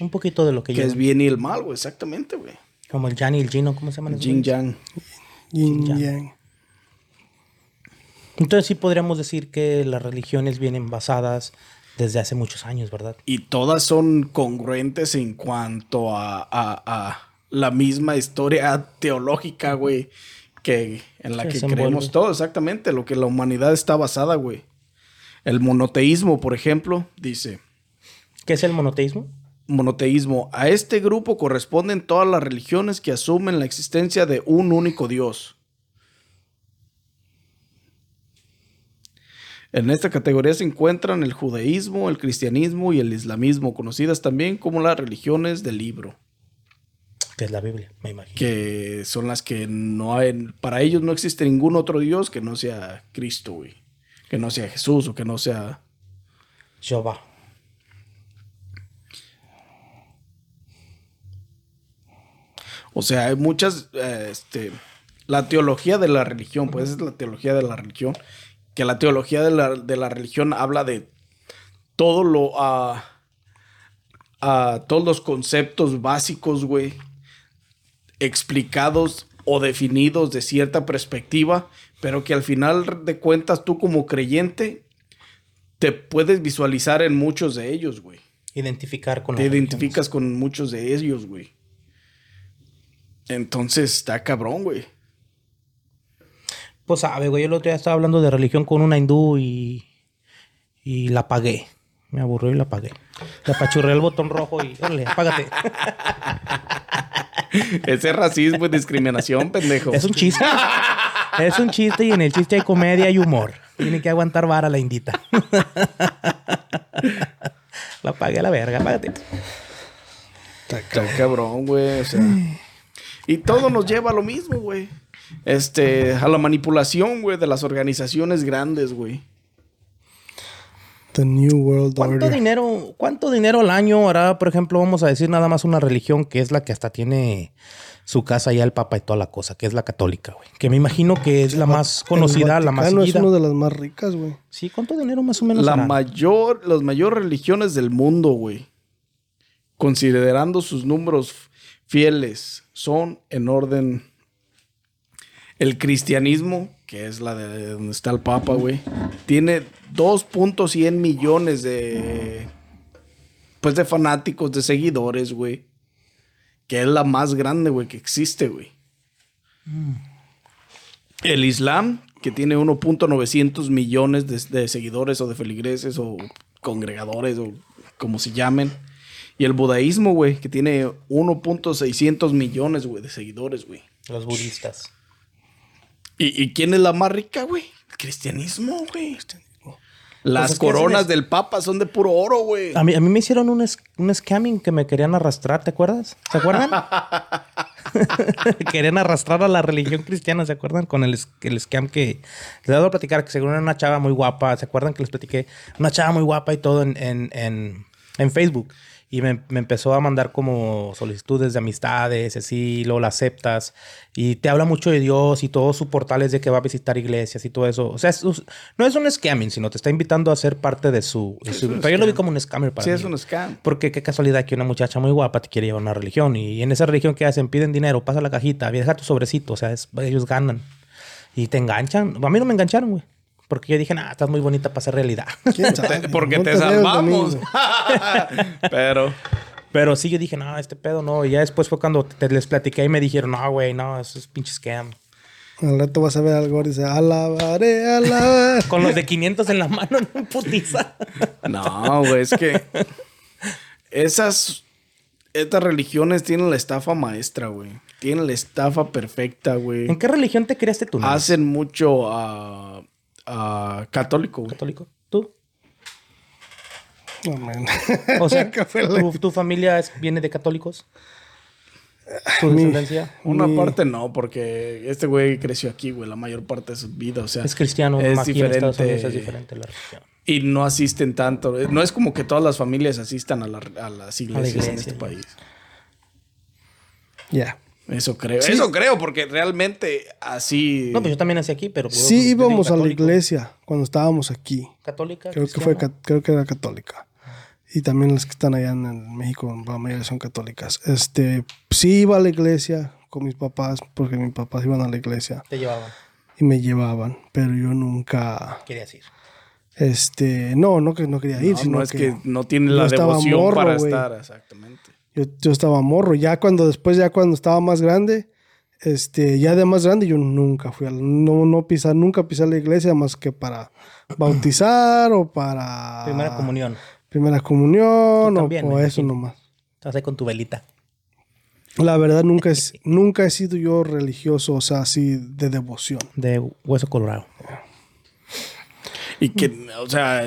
Un poquito de lo que que yo. es bien y el mal, güey, exactamente, güey. Como el Jan y el Gino, ¿cómo se llaman? güeyes? Yang. Yin Ya. yang. Entonces sí podríamos decir que las religiones vienen basadas desde hace muchos años, ¿verdad? Y todas son congruentes en cuanto a, a- a la misma historia teológica, güey, que en la que creemos todo, exactamente, lo que la humanidad está basada, güey. El monoteísmo, por ejemplo, dice, ¿Qué es el monoteísmo? monoteísmo, a este grupo corresponden todas las religiones que asumen la existencia de un único Dios. En esta categoría se encuentran el judaísmo, el cristianismo y el islamismo, conocidas también como las religiones del libro, Que es la Biblia, me imagino. que son las que no hay, para ellos no existe ningún otro Dios que no sea Cristo, güey, que no sea Jesús o que no sea Jehová. O sea, hay muchas, eh, este, la teología de la religión, pues es la teología de la religión, que la teología de la, de la religión habla de todo lo, a todos los conceptos básicos, güey, explicados o definidos de cierta perspectiva, pero que al final de cuentas tú como creyente te puedes visualizar en muchos de ellos, güey. Identificar con Te identificas con muchos de ellos, güey. Entonces está cabrón, güey. Pues sabe, güey. Yo el otro día estaba hablando de religión con una hindú y. Y la pagué. Me aburrió y la apagué. Le apachurré el botón rojo y. Órale, apágate. Ese es racismo y discriminación, pendejo. Es un chiste. Es un chiste y en el chiste hay comedia y humor. Tiene que aguantar vara la indita. La apagué a la verga, apágate. Está cabrón, güey. O sea. Y todo nos lleva a lo mismo, güey. Este, a la manipulación, güey, de las organizaciones grandes, güey. The New World ¿Cuánto dinero, cuánto dinero al año hará, por ejemplo, vamos a decir nada más una religión que es la que hasta tiene su casa ya el Papa y toda la cosa, que es la católica, güey? Que me imagino que es la más conocida, la más seguida. es una de las más ricas, güey. Sí, ¿cuánto dinero más o menos La mayor, las mayores religiones del mundo, güey. Considerando sus números fieles, son en orden el cristianismo, que es la de donde está el Papa, güey, tiene 2.100 millones de. Pues de fanáticos, de seguidores, güey. Que es la más grande, güey, que existe, güey. El Islam, que tiene 1.900 millones de, seguidores o de feligreses o congregadores o como se llamen. Y el budaísmo, güey, que tiene 1.600 millones, güey, de seguidores, güey. Los budistas. ¿Y, quién es la más rica, güey? El cristianismo, güey. Las pues coronas del Papa son de puro oro, güey. A mí, a mí me hicieron un, un scamming que me querían arrastrar, ¿te acuerdas? ¿Se acuerdan? querían arrastrar a la religión cristiana, ¿se acuerdan? Con el, el scam que les dado a platicar, que según era una chava muy guapa, ¿se acuerdan que les platiqué? Una chava muy guapa y todo en, en, en, en Facebook y me, empezó a mandar como solicitudes de amistades, así, luego la aceptas y te habla mucho de Dios y todos sus portales de que va a visitar iglesias y todo eso. O sea, no es un scamming, sino te está invitando a ser parte de su... pero yo lo vi como un scammer para sí, mí. es un scam. Porque qué casualidad que una muchacha muy guapa te quiere llevar a una religión y en esa religión que hacen piden dinero, pasa la cajita, deja tu sobrecito, o sea, ellos ganan y te enganchan. A mí no me engancharon, güey. Porque yo dije, nah, estás muy bonita para ser realidad. Porque te salvamos. Pero. Pero sí, yo dije, no, este pedo no. Y ya después fue cuando te les platiqué y me dijeron, no, güey, no, eso es pinche scam. Al rato vas a ver algo y dice, alabaré, alabaré. Con los de 500 en la mano, no putiza. no, güey, es que esas, estas religiones tienen la estafa maestra, güey. Tienen la estafa perfecta, güey. ¿En qué religión te creaste tú? Hacen mucho a uh, católico. ¿Católico? ¿Tú? o sea, ¿tu, ¿tu, familia viene de católicos? ¿Tu descendencia? Una parte no, porque este güey creció aquí, güey, la mayor parte de su vida, o sea... Es cristiano, es diferente. es diferente la religión. Y no asisten tanto. No es como que todas las familias asistan a, la, a las iglesias en este país. Ya. Eso creo. Eso creo, porque realmente así. No, pues yo también nací aquí, pero. Sí, íbamos a la iglesia cuando estábamos aquí. ¿Católica? Creo que, fue, creo que era católica. Y también las que están allá en México, la mayoría son católicas. Este, sí iba a la iglesia con mis papás, porque mis papás iban a la iglesia. Te llevaban. Y me llevaban, pero yo nunca. Querías ir. Este, no, no que no quería ir, no, sino no es que, no tiene la devoción para estar, exactamente. Yo, yo, estaba morro. Ya cuando después, ya cuando estaba más grande, este, ya de más grande, yo nunca fui a no, no pisar, nunca pisar la iglesia más que para bautizar o para. Primera comunión. Primera comunión o, eso nomás. Estás ahí con tu velita. La verdad, nunca, es, nunca he sido yo religioso, o sea, así de devoción. De hueso colorado. Y que, o sea,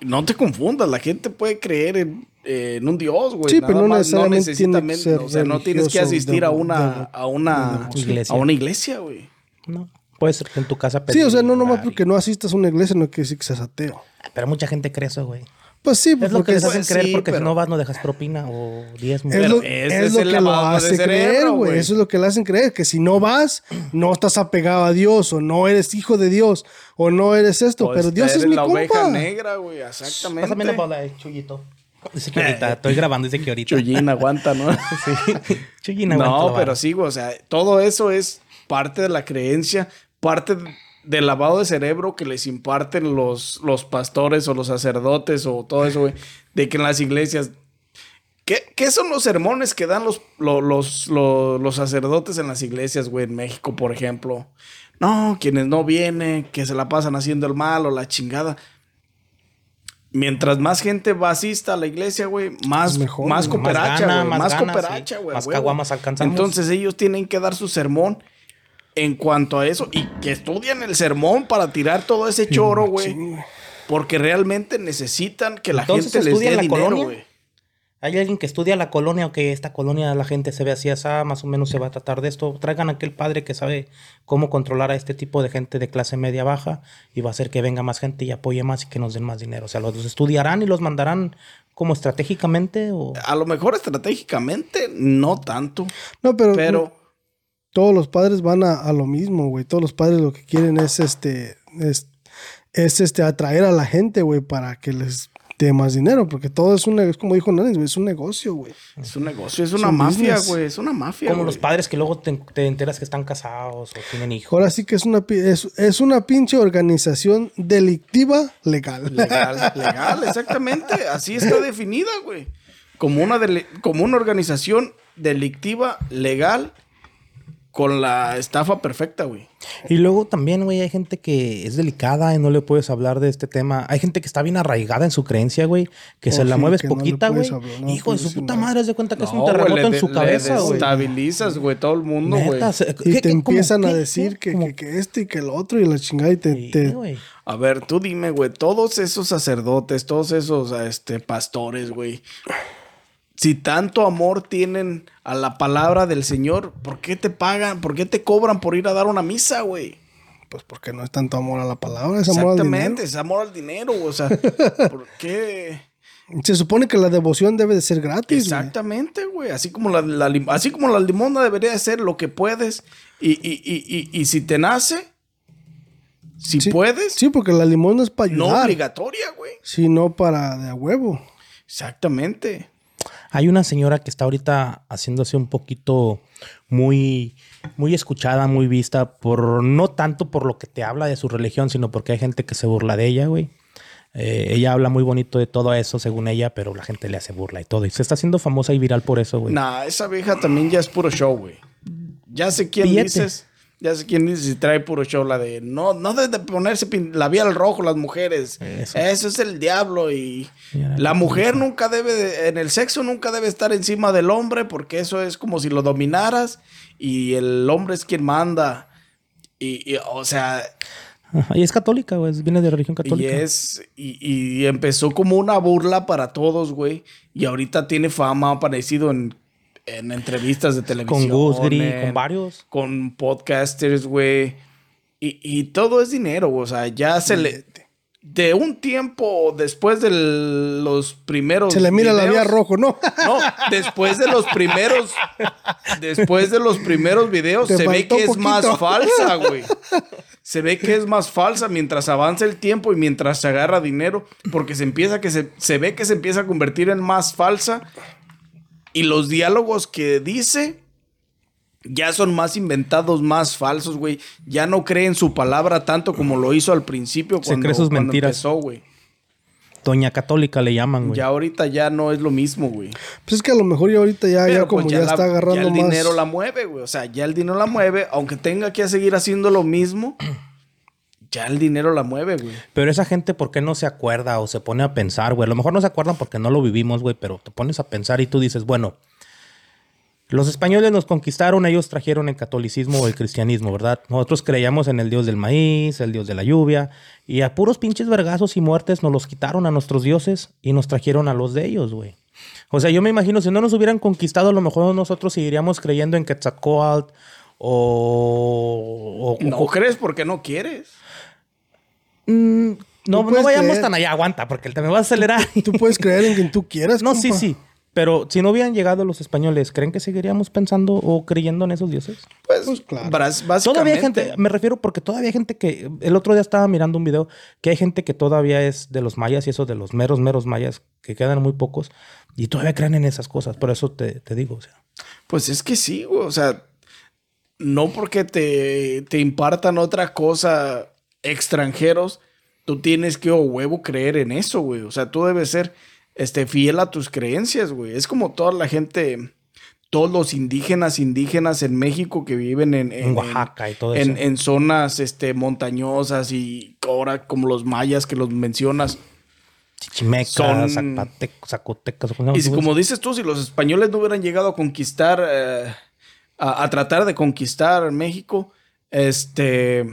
no te confundas, la gente puede creer en eh, en un dios, güey. Sí, pero no necesariamente o sea, no tienes que asistir a una, a una iglesia. A una iglesia, güey. No. Puede ser en tu casa Sí, o sea, no nomás porque no asistas a una iglesia no quiere decir que seas ateo. Pero mucha gente cree eso, güey. Pues sí, pues Es lo que porque les es, hacen creer sí, porque pero- si no vas no dejas propina o diezmo. es Pero lo, ese es es lo que lo hace creer, güey. Eso es lo que le hacen creer, que si no vas, no estás apegado a Dios, o no eres hijo de Dios, o no eres esto, Pues pero Dios es mi la oveja negra, güey, exactamente. Pásame la bola, eh, Chuyito. Dice que ahorita, estoy grabando, dice que ahorita. Chuyín aguanta, ¿no? Sí. Chuyín aguanta No, pero sí, güey, o sea, todo eso es parte de la creencia, parte del lavado de cerebro que les imparten los, los pastores o los sacerdotes o todo eso, güey, de que en las iglesias... ¿Qué, qué son los sermones que dan los, lo- los, los, los sacerdotes en las iglesias, güey, en México, por ejemplo? No, quienes no vienen, que se la pasan haciendo el mal o la chingada. Mientras más gente va asista a la iglesia, güey, más, mejor, más. Más cooperacha, güey. más Más, cooperacha, sí. güey. Más huevo. caguamas alcanzamos. Entonces ellos tienen que dar su sermón en cuanto a eso y que estudian el sermón para tirar todo ese choro, güey. Sí. Porque realmente necesitan que la Entonces, gente les ¿estudian dé la dinero, güey. Hay alguien que estudia la colonia o que esta colonia la gente se ve así, así, más o menos se va a tratar de esto. Traigan a aquel padre que sabe cómo controlar a este tipo de gente de clase media baja y va a hacer que venga más gente y apoye más y que nos den más dinero. O sea, los estudiarán y los mandarán como estratégicamente o... A lo mejor estratégicamente, no tanto. No, pero, Pero todos los padres van a, a lo mismo, güey. Todos los padres lo que quieren es este, es, es este, atraer a la gente, güey, para que les dé más dinero, porque todo es un, es como dijo Nanis, güey, es un negocio, güey. es un negocio, es una un mafia, güey. Es una mafia. Como los padres que luego te, te enteras que están casados o tienen hijos. Ahora sí que es una, pi- es, es una pinche organización delictiva legal. Legal, legal, exactamente. Así está definida, güey. Como una, dele- como una organización delictiva, legal, con la estafa perfecta, güey. Y luego también, güey, hay gente que es delicada y no le puedes hablar de este tema. Hay gente que está bien arraigada en su creencia, güey, que Oh, se la sí, mueves poquita, güey. no Hijo de su puta nada. madre, haz de cuenta que es un terremoto güey, en su le cabeza, güey. Desestabilizas, güey, todo el mundo, güey. Y ¿qué- te qué- empiezan cómo a qué? decir que, que, que este y que el otro y la chingada y te... Sí, te- güey. A ver, tú dime, güey, todos esos sacerdotes, todos esos este, pastores, güey. Si tanto amor tienen a la palabra del Señor, ¿por qué te pagan? ¿Por qué te cobran por ir a dar una misa, güey? pues porque no es tanto amor a la palabra, es amor al Exactamente, dinero. es amor al dinero, o sea, ¿por qué? Se supone que la devoción debe de ser gratis, güey. Exactamente, güey. Así como la, la así como la limosna debería de ser lo que puedes. Y, y, y, y, y si te nace, si Sí, puedes, Sí, porque la limón es para no ayudar, obligatoria, güey. sino para de a huevo. Exactamente. Hay una señora que está ahorita haciéndose un poquito muy, muy escuchada, muy vista, por no tanto por lo que te habla de su religión, sino porque hay gente que se burla de ella, güey. Eh, ella habla muy bonito de todo eso, según ella, pero la gente le hace burla y todo. Y se está haciendo famosa y viral por eso, güey. Nah, esa vieja también ya es puro show, güey. Ya sé quién dices. Ya sé quién dices si trae puro show. La de no, no deben de ponerse labial rojo las mujeres. Eso. Eso, es el diablo. Y la mujer nunca debe, de- en el sexo nunca debe estar encima del hombre porque eso es como si lo dominaras y el hombre es quien manda. Y, y, o sea, Y es católica, güey. Viene de religión y católica. es. Y, y empezó como una burla para todos, güey. Y ahorita tiene fama, ha aparecido en, en entrevistas de televisión. Con Gus Gris, con varios. Con podcasters, güey. Y, y todo es dinero, güey. O sea, ya se le. De un tiempo después de los primeros. Se le mira la vía rojo, ¿no? No, después de los primeros. Después de los primeros videos, Te se ve que es más falsa, güey. Se ve que es más falsa mientras avanza el tiempo y mientras se agarra dinero. Porque se empieza que se, se ve que se empieza a convertir en más falsa. Y los diálogos que dice ya son más inventados, más falsos, güey. Ya no cree en su palabra tanto como lo hizo al principio Se cuando, cree sus cuando mentiras. empezó, güey. Doña Católica le llaman, güey. Ya ahorita ya no es lo mismo, güey. Pues es que a lo mejor ya ahorita ya, ya Pero, como pues, ya, la- está agarrando ya el más. dinero la mueve, güey. O sea, ya el dinero la mueve, aunque tenga que seguir haciendo lo mismo, ya el dinero la mueve, güey. Pero esa gente, ¿por qué no se acuerda o se pone a pensar, güey? A lo mejor no se acuerdan porque no lo vivimos, güey, pero te pones a pensar y tú dices, bueno, los españoles nos conquistaron, ellos trajeron el catolicismo o el cristianismo, ¿verdad? Nosotros creíamos en el dios del maíz, el dios de la lluvia, y a puros pinches vergazos y muertes nos los quitaron a nuestros dioses y nos trajeron a los de ellos, güey. O sea, yo me imagino, si no nos hubieran conquistado, a lo mejor nosotros seguiríamos creyendo en Quetzalcoatl o... o- No o- crees porque no quieres. Mm, No, no vayamos creer- tan allá, aguanta, porque te me vas a acelerar. Tú puedes creer en quien tú quieras. no, sí, compa. sí. Pero si no hubieran llegado los españoles, ¿creen que seguiríamos pensando o creyendo en esos dioses? Pues, Pues, claro. básicamente. Todavía hay gente, me refiero porque todavía hay gente que, el otro día estaba mirando un video, que hay gente que todavía es de los mayas y eso de los meros, meros mayas, que quedan muy pocos, y todavía creen en esas cosas, por eso te, te digo, o sea. Pues es que sí, güey. O sea, no porque te, te impartan otra cosa extranjeros, tú tienes que, o huevo, creer en eso, güey. O sea, tú debes ser este, fiel a tus creencias, güey. Es como toda la gente, todos los indígenas, indígenas en México que viven en, En Oaxaca y todo en, eso. en zonas este, montañosas y ahora como los mayas que los mencionas. Chichimecas, Son- zapatecos, zacotecas. Y si, como dices tú, si los españoles no hubieran llegado a conquistar, eh, a, a tratar de conquistar México, este,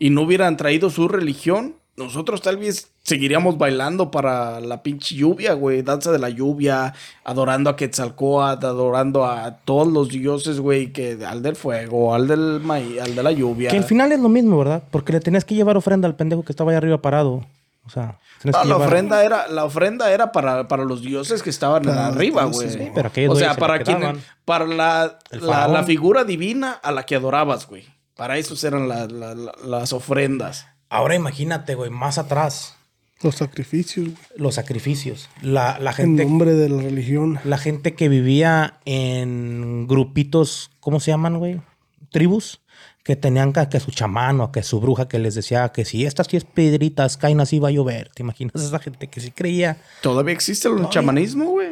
y no hubieran traído su religión, nosotros tal vez seguiríamos bailando para la pinche lluvia, güey, danza de la lluvia, adorando a Quetzalcóatl, adorando a todos los dioses, güey, que al del fuego, al del maíz, al de la lluvia. Que al final es lo mismo, ¿verdad? Porque le tenías que llevar ofrenda al pendejo que estaba ahí arriba parado. O sea, No, la llevar- ofrenda era, la ofrenda era para, para los dioses que estaban arriba, güey. sí, pero o sea, se para quien, para la, la, la figura divina a la que adorabas, güey. Para eso eran la- la- la- las ofrendas. Ahora imagínate, güey, más atrás, Los sacrificios, güey. los sacrificios. La, la En gente nombre de la religión. la gente que vivía en grupitos, ¿cómo se llaman, güey? Tribus, que tenían que, que su chamán o que su bruja que les decía que si estas 10 piedritas caen así va a llover. ¿Te imaginas esa gente que sí creía? ¿Todavía existe el chamanismo, güey?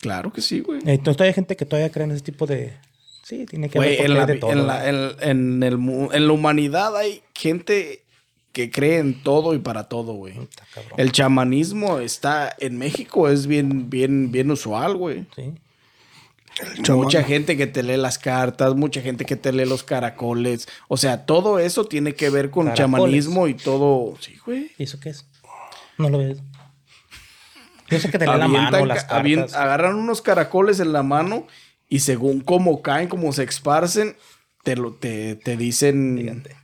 Claro que sí, güey. Entonces todavía hay gente que todavía cree en ese tipo de... Sí, tiene que haber en, la, de todo. en, la, en- en el en la humanidad hay gente que cree en todo y para todo, güey. El chamanismo está en México, es bien, bien, bien usual, güey. Sí. Mucha gente que te lee las cartas, mucha gente que te lee los caracoles. O sea, todo eso tiene que ver con Caracoles. chamanismo y todo. Sí, güey. ¿Y eso qué es? No lo ves. Yo sé que te lee la mano, las cartas. agarran unos caracoles en la mano y según cómo caen, cómo se esparcen, te, lo, te, te dicen. Fíjate.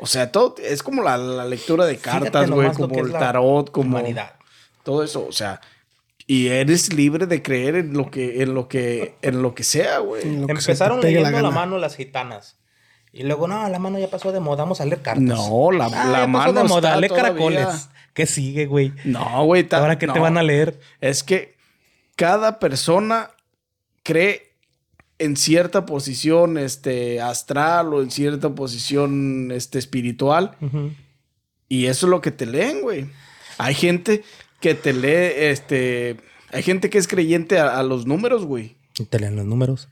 O sea, todo es como la, la lectura de cartas, güey, como el la tarot, como humanidad. todo eso. O sea, y eres libre de creer en lo que, en lo que, en lo que sea, güey. Te Empezaron leyendo la, gana. mano las gitanas. Y luego, no, la mano ya pasó de moda, vamos a leer cartas. No, la, Ah, la ya pasó mano de moda, lee caracoles. ¿Qué sigue, güey? No, güey. Ahora, ¿qué te no. van a leer? Es que cada persona cree en cierta posición este, astral o en cierta posición este, espiritual. Y eso es lo que te leen, güey. Hay gente que te lee, este... Hay gente que es creyente a, a los números, güey. Y te leen los números.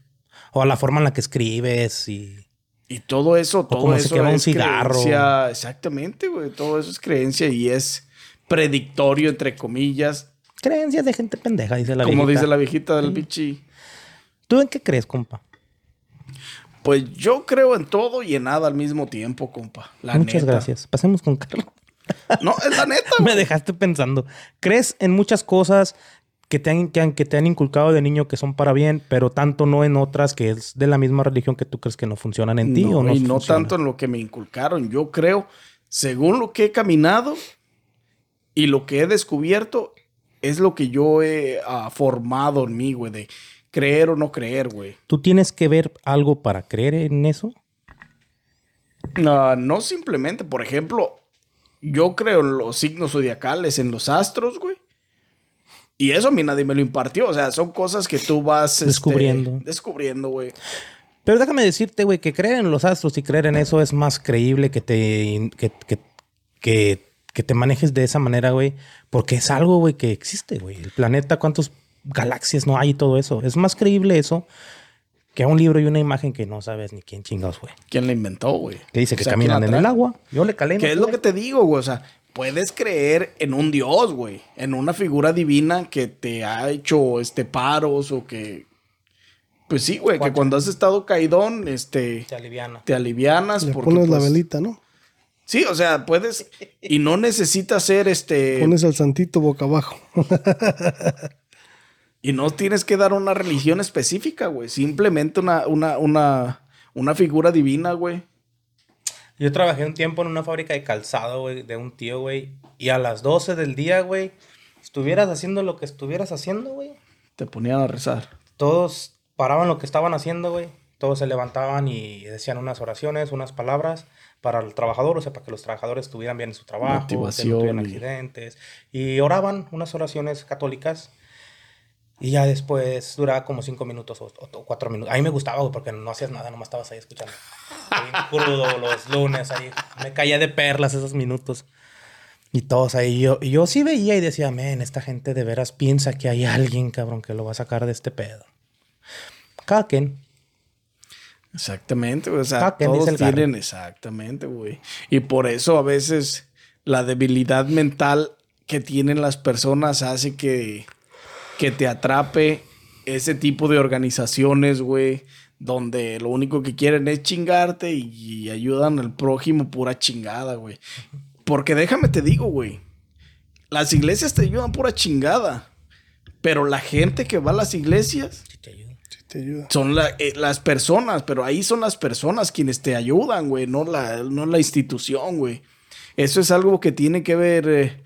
O a la forma en la que escribes y... Y todo eso, todo como se eso un es cigarro. creencia. Exactamente, güey. Todo eso es creencia y es predictorio, entre comillas. Creencias de gente pendeja, dice la como viejita. dice la viejita del bichi. ¿Tú en qué crees, compa? Pues yo creo en todo y en nada al mismo tiempo, compa. La Muchas neta. gracias. Pasemos con Carlos. No, es la neta, Me dejaste pensando. ¿Crees en muchas cosas que te, han, que, han- que te han inculcado de niño que son para bien, pero tanto no en otras que es de la misma religión que tú crees que no funcionan en ti no, o no y no tanto en lo que me inculcaron. Yo creo, según lo que he caminado y lo que he descubierto, es lo que yo he ah, formado en mí, güey, de creer o no creer, güey. ¿Tú tienes que ver algo para creer en eso? No, no simplemente, por ejemplo, yo creo en los signos zodiacales, en los astros, güey. Y eso a mí nadie me lo impartió. O sea, son cosas que tú vas este, Descubriendo. descubriendo, güey. Pero déjame decirte, güey, que creer en los astros y creer en eso es más creíble que te, que, que, que, que te manejes de esa manera, güey. Porque es algo, güey, que existe, güey. El planeta, cuántas galaxias no hay y todo eso. Es más creíble eso que a un libro y una imagen que no sabes ni quién chingados, güey. ¿Quién la inventó, güey? Que dice que O sea, caminan ¿quién en el agua. Yo le calé. ¿Qué es lo que te digo, güey? O sea, puedes creer en un dios, güey. En una figura divina que te ha hecho este paros o que. Pues sí, güey, que cuando has estado caidón, este. Te aliviana. Te alivianas. Le porque, pones la pues, velita, ¿no? Sí, o sea, puedes. Y no necesitas ser este. Pones al santito boca abajo. Y no tienes que dar una religión específica, güey. Simplemente una, una, una, una figura divina, güey. Yo trabajé un tiempo en una fábrica de calzado, güey, de un tío, güey. Y a las 12 del día, güey, estuvieras haciendo lo que estuvieras haciendo, güey. Te ponían a rezar. Todos paraban lo que estaban haciendo, güey. Todos se levantaban y decían unas oraciones, unas palabras para el trabajador, o sea, para que los trabajadores estuvieran bien en su trabajo, Motivación que no tuvieran accidentes. Y oraban unas oraciones católicas. Y ya después duraba como cinco minutos o, o- cuatro minutos. A mí me gustaba, güey, porque no hacías nada, nomás estabas ahí escuchando. Bien crudo los lunes ahí. Me caía de perlas esos minutos. Y todos ahí. Yo, y yo sí veía y decía, men, esta gente de veras piensa que hay alguien, cabrón, que lo va a sacar de este pedo. Cada quien. Exactamente, güey. O sea, Cada todos dice el garro. tienen, exactamente, güey. Y por eso a veces la debilidad mental que tienen las personas hace que, que te atrape ese tipo de organizaciones, güey, donde lo único que quieren es chingarte y, y ayudan al prójimo pura chingada, güey. Porque déjame te digo, güey, las iglesias te ayudan pura chingada, pero la gente que va a las iglesias Sí te ayuda. Sí, te ayuda. son la- eh, las personas, pero ahí son las personas quienes te ayudan, güey, no la, no la institución, güey. Eso es algo que tiene que ver, eh,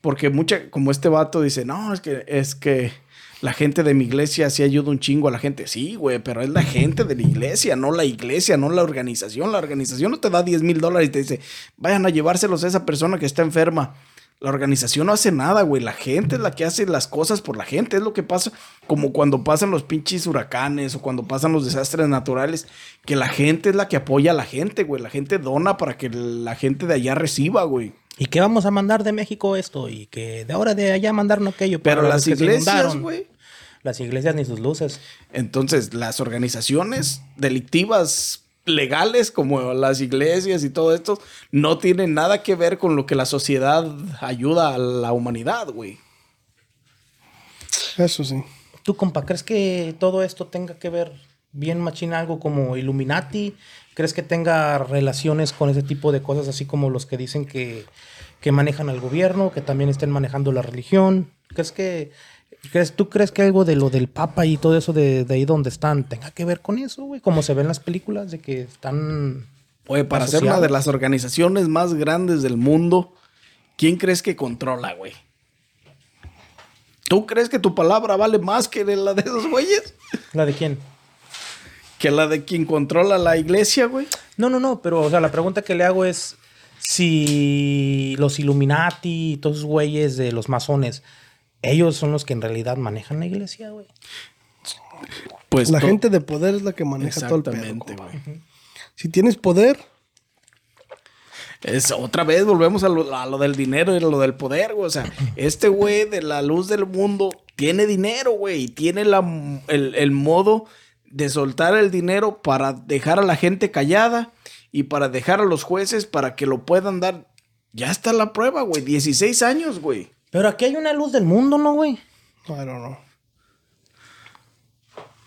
porque mucha, como este vato dice, no, es que, es que la gente de mi iglesia sí ayuda un chingo a la gente. Sí, güey, pero es la gente de la iglesia, no la iglesia, no la organización. La organización no te da 10 mil dólares y te dice, vayan a llevárselos a esa persona que está enferma. La organización no hace nada, güey. La gente es la que hace las cosas por la gente. Es lo que pasa como cuando pasan los pinches huracanes o cuando pasan los desastres naturales. Que la gente es la que apoya a la gente, güey. La gente dona para que la gente de allá reciba, güey. ¿Y qué vamos a mandar de México esto? Y que de ahora de allá mandaron aquello. Pero las iglesias, güey. Las iglesias ni sus luces. Entonces, las organizaciones delictivas legales como las iglesias y todo esto no tienen nada que ver con lo que la sociedad ayuda a la humanidad, güey. Eso sí. ¿Tú, compa, crees que todo esto tenga que ver bien machina algo como Illuminati? ¿Crees que tenga relaciones con ese tipo de cosas, así como los que dicen que, que manejan al gobierno, que también estén manejando la religión? ¿Crees que, crees, tú crees que algo de lo del Papa y todo eso de, de ahí donde están tenga que ver con eso, güey? Como se ve en las películas, de que están... Oye, para ser una asociados. de las organizaciones más grandes del mundo, ¿quién crees que controla, güey? ¿Tú crees que tu palabra vale más que la de esos güeyes? ¿La de quién? Que la de quien controla la iglesia, güey. No, no, no, pero o sea, la pregunta que le hago es si los Illuminati y todos esos güeyes de los masones, ellos son los que en realidad manejan la iglesia, güey. Pues la gente de poder es la que maneja todo el pedo. Güey. Si tienes poder, Es otra vez volvemos a lo, a lo del dinero y a lo del poder, güey. O sea, este güey de la luz del mundo tiene dinero, güey. Y tiene la, el, el modo de soltar el dinero para dejar a la gente callada y para dejar a los jueces para que lo puedan dar. Ya está la prueba, güey. 16 años, güey. Pero aquí hay una luz del mundo, ¿no, güey? I don't know.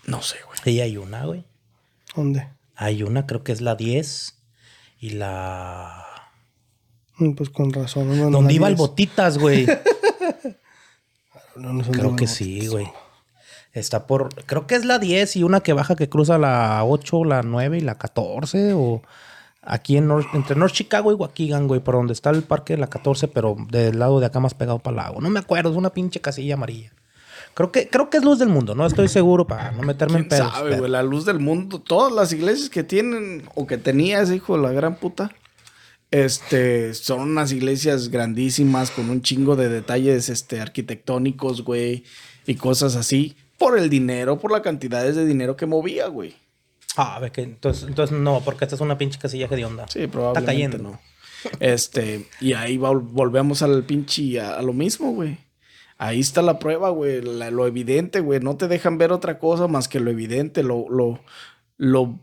No sé, güey. Sí, hay una, güey. ¿Dónde? Hay una, creo que es la 10 y la... Mm, Pues con razón. no, no, ¿Dónde iba el botitas, güey? no, no creo que botitas. sí, güey. Está por... Creo que es la 10 y una que baja que cruza la 8, la 9 y la 14 o... Aquí en North- entre North Chicago y Waukegan, güey, por donde está el parque de la 14, pero del lado de acá más pegado para el lago. No me acuerdo, es una pinche casilla amarilla. Creo que, creo que es luz del mundo, no estoy seguro para no meterme en ¿Quién pedos. sabe, güey? La luz del mundo. Todas las iglesias que tienen o que tenía ese hijo de la gran puta. Este, son unas iglesias grandísimas con un chingo de detalles este, arquitectónicos, güey, y cosas así. Por el dinero, por la cantidades de dinero que movía, güey. Ah, ve que entonces, entonces no, porque esta es una pinche casilla de onda. Sí, probablemente cayendo. no. Este, y ahí volvemos al pinche, a, a lo mismo, güey. Ahí está la prueba, güey, la- lo evidente, güey. No te dejan ver otra cosa más que lo evidente, lo, lo, lo,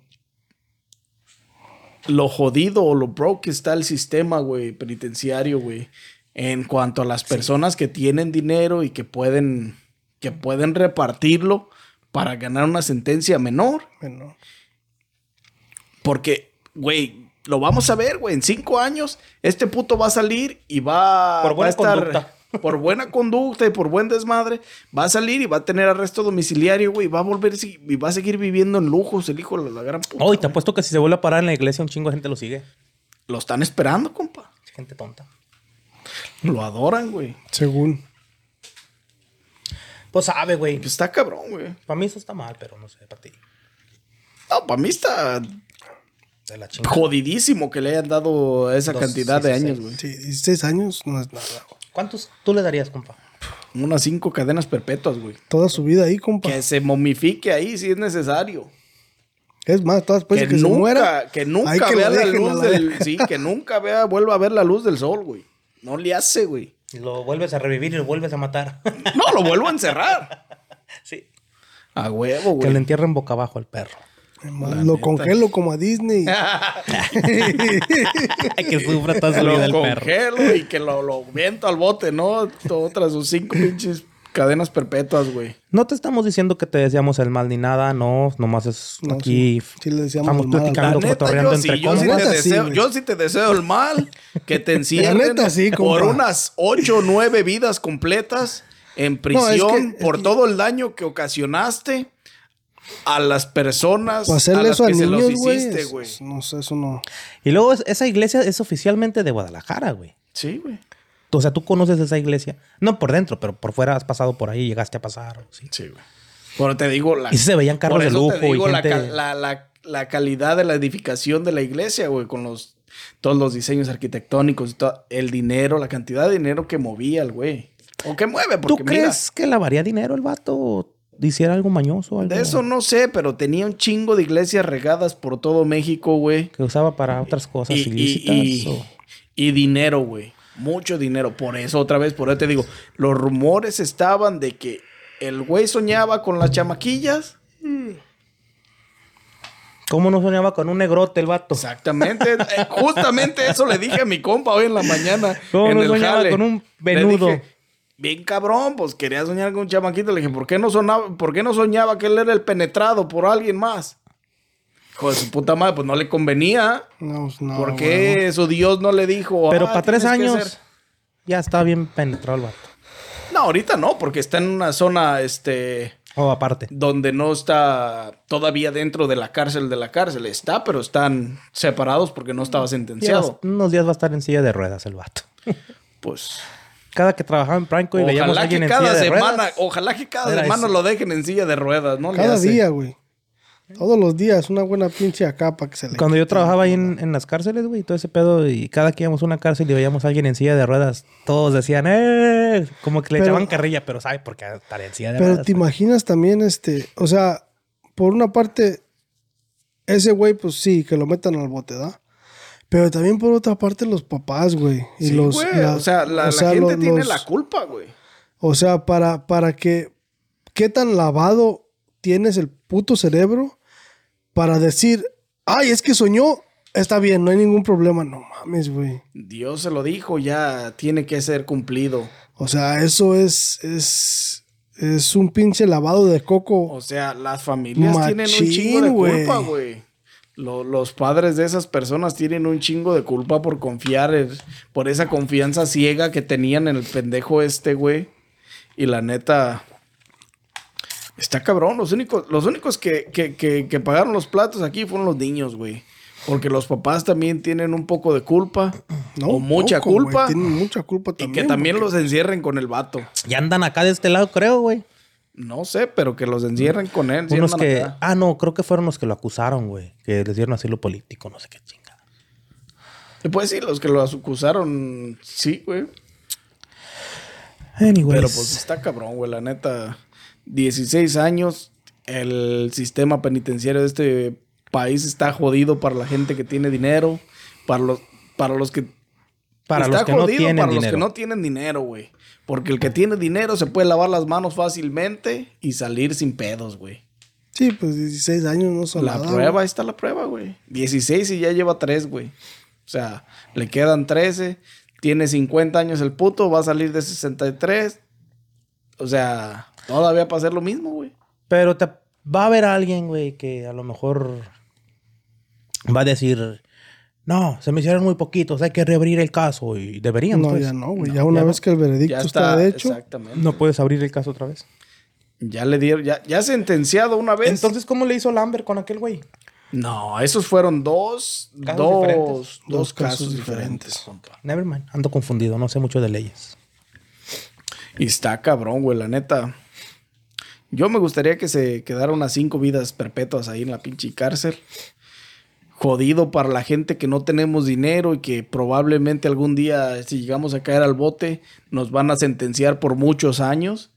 lo jodido o lo broke que está el sistema, güey, penitenciario, güey. En cuanto a las personas que tienen dinero y que pueden, que pueden repartirlo para ganar una sentencia menor. Bueno, Porque, güey, lo vamos a ver, güey. En cinco años, este puto va a salir y va, Por va buena a estar. conducta. Por buena conducta y por buen desmadre, va a salir y va a tener arresto domiciliario, güey. Va a volver y va a seguir viviendo en lujos, el hijo de la gran puta. Oh, y te güey. apuesto que si se vuelve a parar en la iglesia, un chingo de gente lo sigue. lo están esperando, compa. Gente tonta. Lo adoran, güey. Según. Pues sabe, güey. Pues está cabrón, güey. Para mí eso está mal, pero no sé, para ti. No, para mí está De la chingada. jodidísimo que le hayan dado esa cantidad de 16. años, güey. Sí, 16 años no es nada. güey. ¿Cuántos tú le darías, compa? Unas cinco cadenas perpetuas, güey. Toda su vida ahí, compa. Que se momifique ahí si es necesario. Es más, todas después que, que se nunca, muera. que nunca que vea la luz la del. Sí, que nunca vea, vuelva a ver la luz del sol, güey. No le hace, güey. Y Lo vuelves a revivir y lo vuelves a matar. No, lo vuelvo a encerrar. sí. A huevo, Que le güey. entierren boca abajo al perro. Lo congelo como a Disney. que sufra toda su lo vida el perro. congelo y que lo, lo viento al bote, ¿no? Otras sus cinco pinches cadenas perpetuas, güey. No te estamos diciendo que te deseamos el mal ni nada, no, nomás es No, aquí. sí. Sí le deseamos estamos el mal al- platicando, La neta, cotorreando yo sí, entre yo sí, te deseo, yo sí te deseo el mal, que te encierren neta, sí, compa. por unas ocho o nueve vidas completas en prisión que- por es que- todo el daño que ocasionaste a las personas Para hacerle a las eso a que se los niños, güey. hiciste, güey. No sé, eso no. Y luego es- esa iglesia es oficialmente de Guadalajara, güey. Sí, güey. O sea, tú conoces esa iglesia. No por dentro, pero por fuera has pasado por ahí, llegaste a pasar. Sí. Sí, güey. Pero te digo, la, Y se veían carros por de lujo te y digo gente- cal- la, la- la calidad de la edificación de la iglesia, güey, con los todos los diseños arquitectónicos y todo, el dinero, la cantidad de dinero que movía el güey. O que mueve, ¿Tú porque mira, crees que lavaría dinero el vato hiciera algo mañoso? Algo de eso no sé, pero tenía un chingo de iglesias regadas por todo México, güey. Que usaba para otras cosas Y, ilícitas. y- y- o- y dinero, güey. Mucho dinero. Por eso, otra vez, por eso te digo, los rumores estaban de que el güey soñaba con las chamaquillas. ¿Cómo no soñaba con un negrote el vato? Exactamente. Eh, Justamente eso le dije a mi compa hoy en la mañana. ¿Cómo en no el soñaba jale. con un Le venudo? dije, Bien cabrón, pues quería soñar con un chamaquito. Le dije, ¿por qué no sonaba, por qué no soñaba que él era el penetrado por alguien más? Hijo de su puta madre, pues no le convenía. No, pues, no. ¿Por qué su Dios no le dijo? Pero "Ah, para tres años ser"? ya está bien penetrado el vato. No, ahorita no, porque está en una zona, este, O aparte. donde no está todavía dentro de la cárcel de la cárcel. Está, pero están separados porque no estaba sentenciado. vas- unos días va a estar en silla de ruedas el vato. Pues, Cada que trabajaba en Pranco y veíamos a ojalá alguien que en cada silla de semana, ruedas. ojalá que cada semana eso. lo dejen en silla de ruedas, ¿no? Le Cada día, güey. Todos los días, una buena pinche acá para que se le. Cuando yo trabajaba ahí en, en las cárceles, güey, todo ese pedo, y cada que íbamos a una cárcel y veíamos a alguien en silla de ruedas, todos decían, ¡eh! Como que le Pero- echaban carrilla, pero ¿sabe por qué estaría en silla de Pero ruedas? te imaginas también, este. O sea, por una parte, ese güey, pues sí, que lo metan al bote, ¿da? Pero también por otra parte, los papás, güey. Y Sí, los. güey, la- o sea, la, o la sea, gente lo- tiene los- la culpa, güey. O sea, para, para que. ¿Qué tan lavado tienes el puto cerebro para decir, ay, es que soñó? Está bien, no hay ningún problema. No mames, güey. Dios se lo dijo, ya tiene que ser cumplido. O sea, eso es. Es, es un pinche lavado de coco. O sea, las familias tienen un chingo de culpa, güey. Lo- los padres de esas personas tienen un chingo de culpa por confiar, en- por esa confianza ciega que tenían en el pendejo este, güey. Y la neta, está cabrón. Los únicos, los únicos que, que, que, que pagaron los platos aquí fueron los niños, güey. Porque los papás también tienen un poco de culpa. No, o mucha poco, culpa. Tienen mucha culpa Y también. que también porque- los encierren con el vato. Ya andan acá de este lado, creo, güey. No sé, pero que los encierren con él. Unos que... acá. Ah, no, creo que fueron los que lo acusaron, güey. Que les dieron asilo político, no sé qué chingada. Pues sí, los que lo acusaron, sí, güey. Anyways. Pero pues está cabrón, güey. La neta, 16 años, el sistema penitenciario de este país está jodido para la gente que tiene dinero, para los, para los que... Para está los que no jodido tienen para los dinero. que no tienen dinero, güey. Porque el que tiene dinero se puede lavar las manos fácilmente y salir sin pedos, güey. Sí, pues 16 años no son La nada, prueba, güey. ahí está la prueba, güey. 16 y ya lleva 3, güey. O sea, le quedan 13. Tiene 50 años el puto, va a salir de 63. O sea, todavía para hacer lo mismo, güey. Pero te, va a haber alguien, güey, que a lo mejor va a decir, no, se me hicieron muy poquitos, hay que reabrir el caso y deberían. No, pues. ya no, güey. ya una ya vez que el veredicto está, está, hecho. exactamente. No puedes abrir el caso otra vez. Ya le dieron, ya, ya sentenciado una vez. Entonces, ¿cómo le hizo Lambert con aquel güey? No, esos fueron dos, Casos dos, diferentes. dos, Dos casos, casos diferentes. Never mind. Ando confundido. No sé mucho de leyes. Y está cabrón, güey, la neta. Yo me gustaría que se quedara unas cinco vidas perpetuas ahí en la pinche cárcel. Jodido para la gente que no tenemos dinero y que probablemente algún día, si llegamos a caer al bote, nos van a sentenciar por muchos años.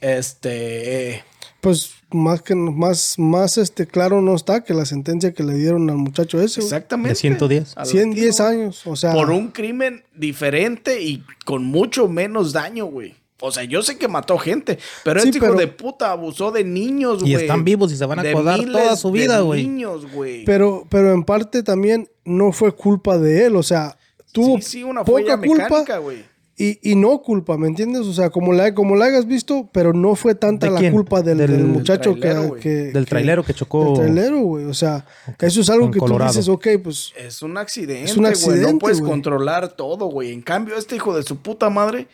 Este. eh, Pues más que más, más este claro no está que la sentencia que le dieron al muchacho ese. exactamente. De 110. Al 110 tiro, años. O sea, Por un crimen diferente y con mucho menos daño, güey. O sea, yo sé que mató gente, pero Sí, este hijo de puta abusó de niños, Y güey. están vivos y se van a acordar toda su vida, güey. niños, güey. pero, pero en parte también no fue culpa de él. O sea, tuvo sí, sí, una poca culpa mecánica, güey. y, y no culpa, ¿me entiendes? O sea, como la, como la hayas visto, pero no fue tanta ¿De la quién? culpa del, Del- del muchacho trailero, que, que- Del trailero que chocó. Del trailero, güey. O sea, eso es algo En que Colorado. tú dices, ok, pues Es un accidente, Es un güey. accidente, No puedes controlar todo, güey. En cambio, este hijo de su puta madre,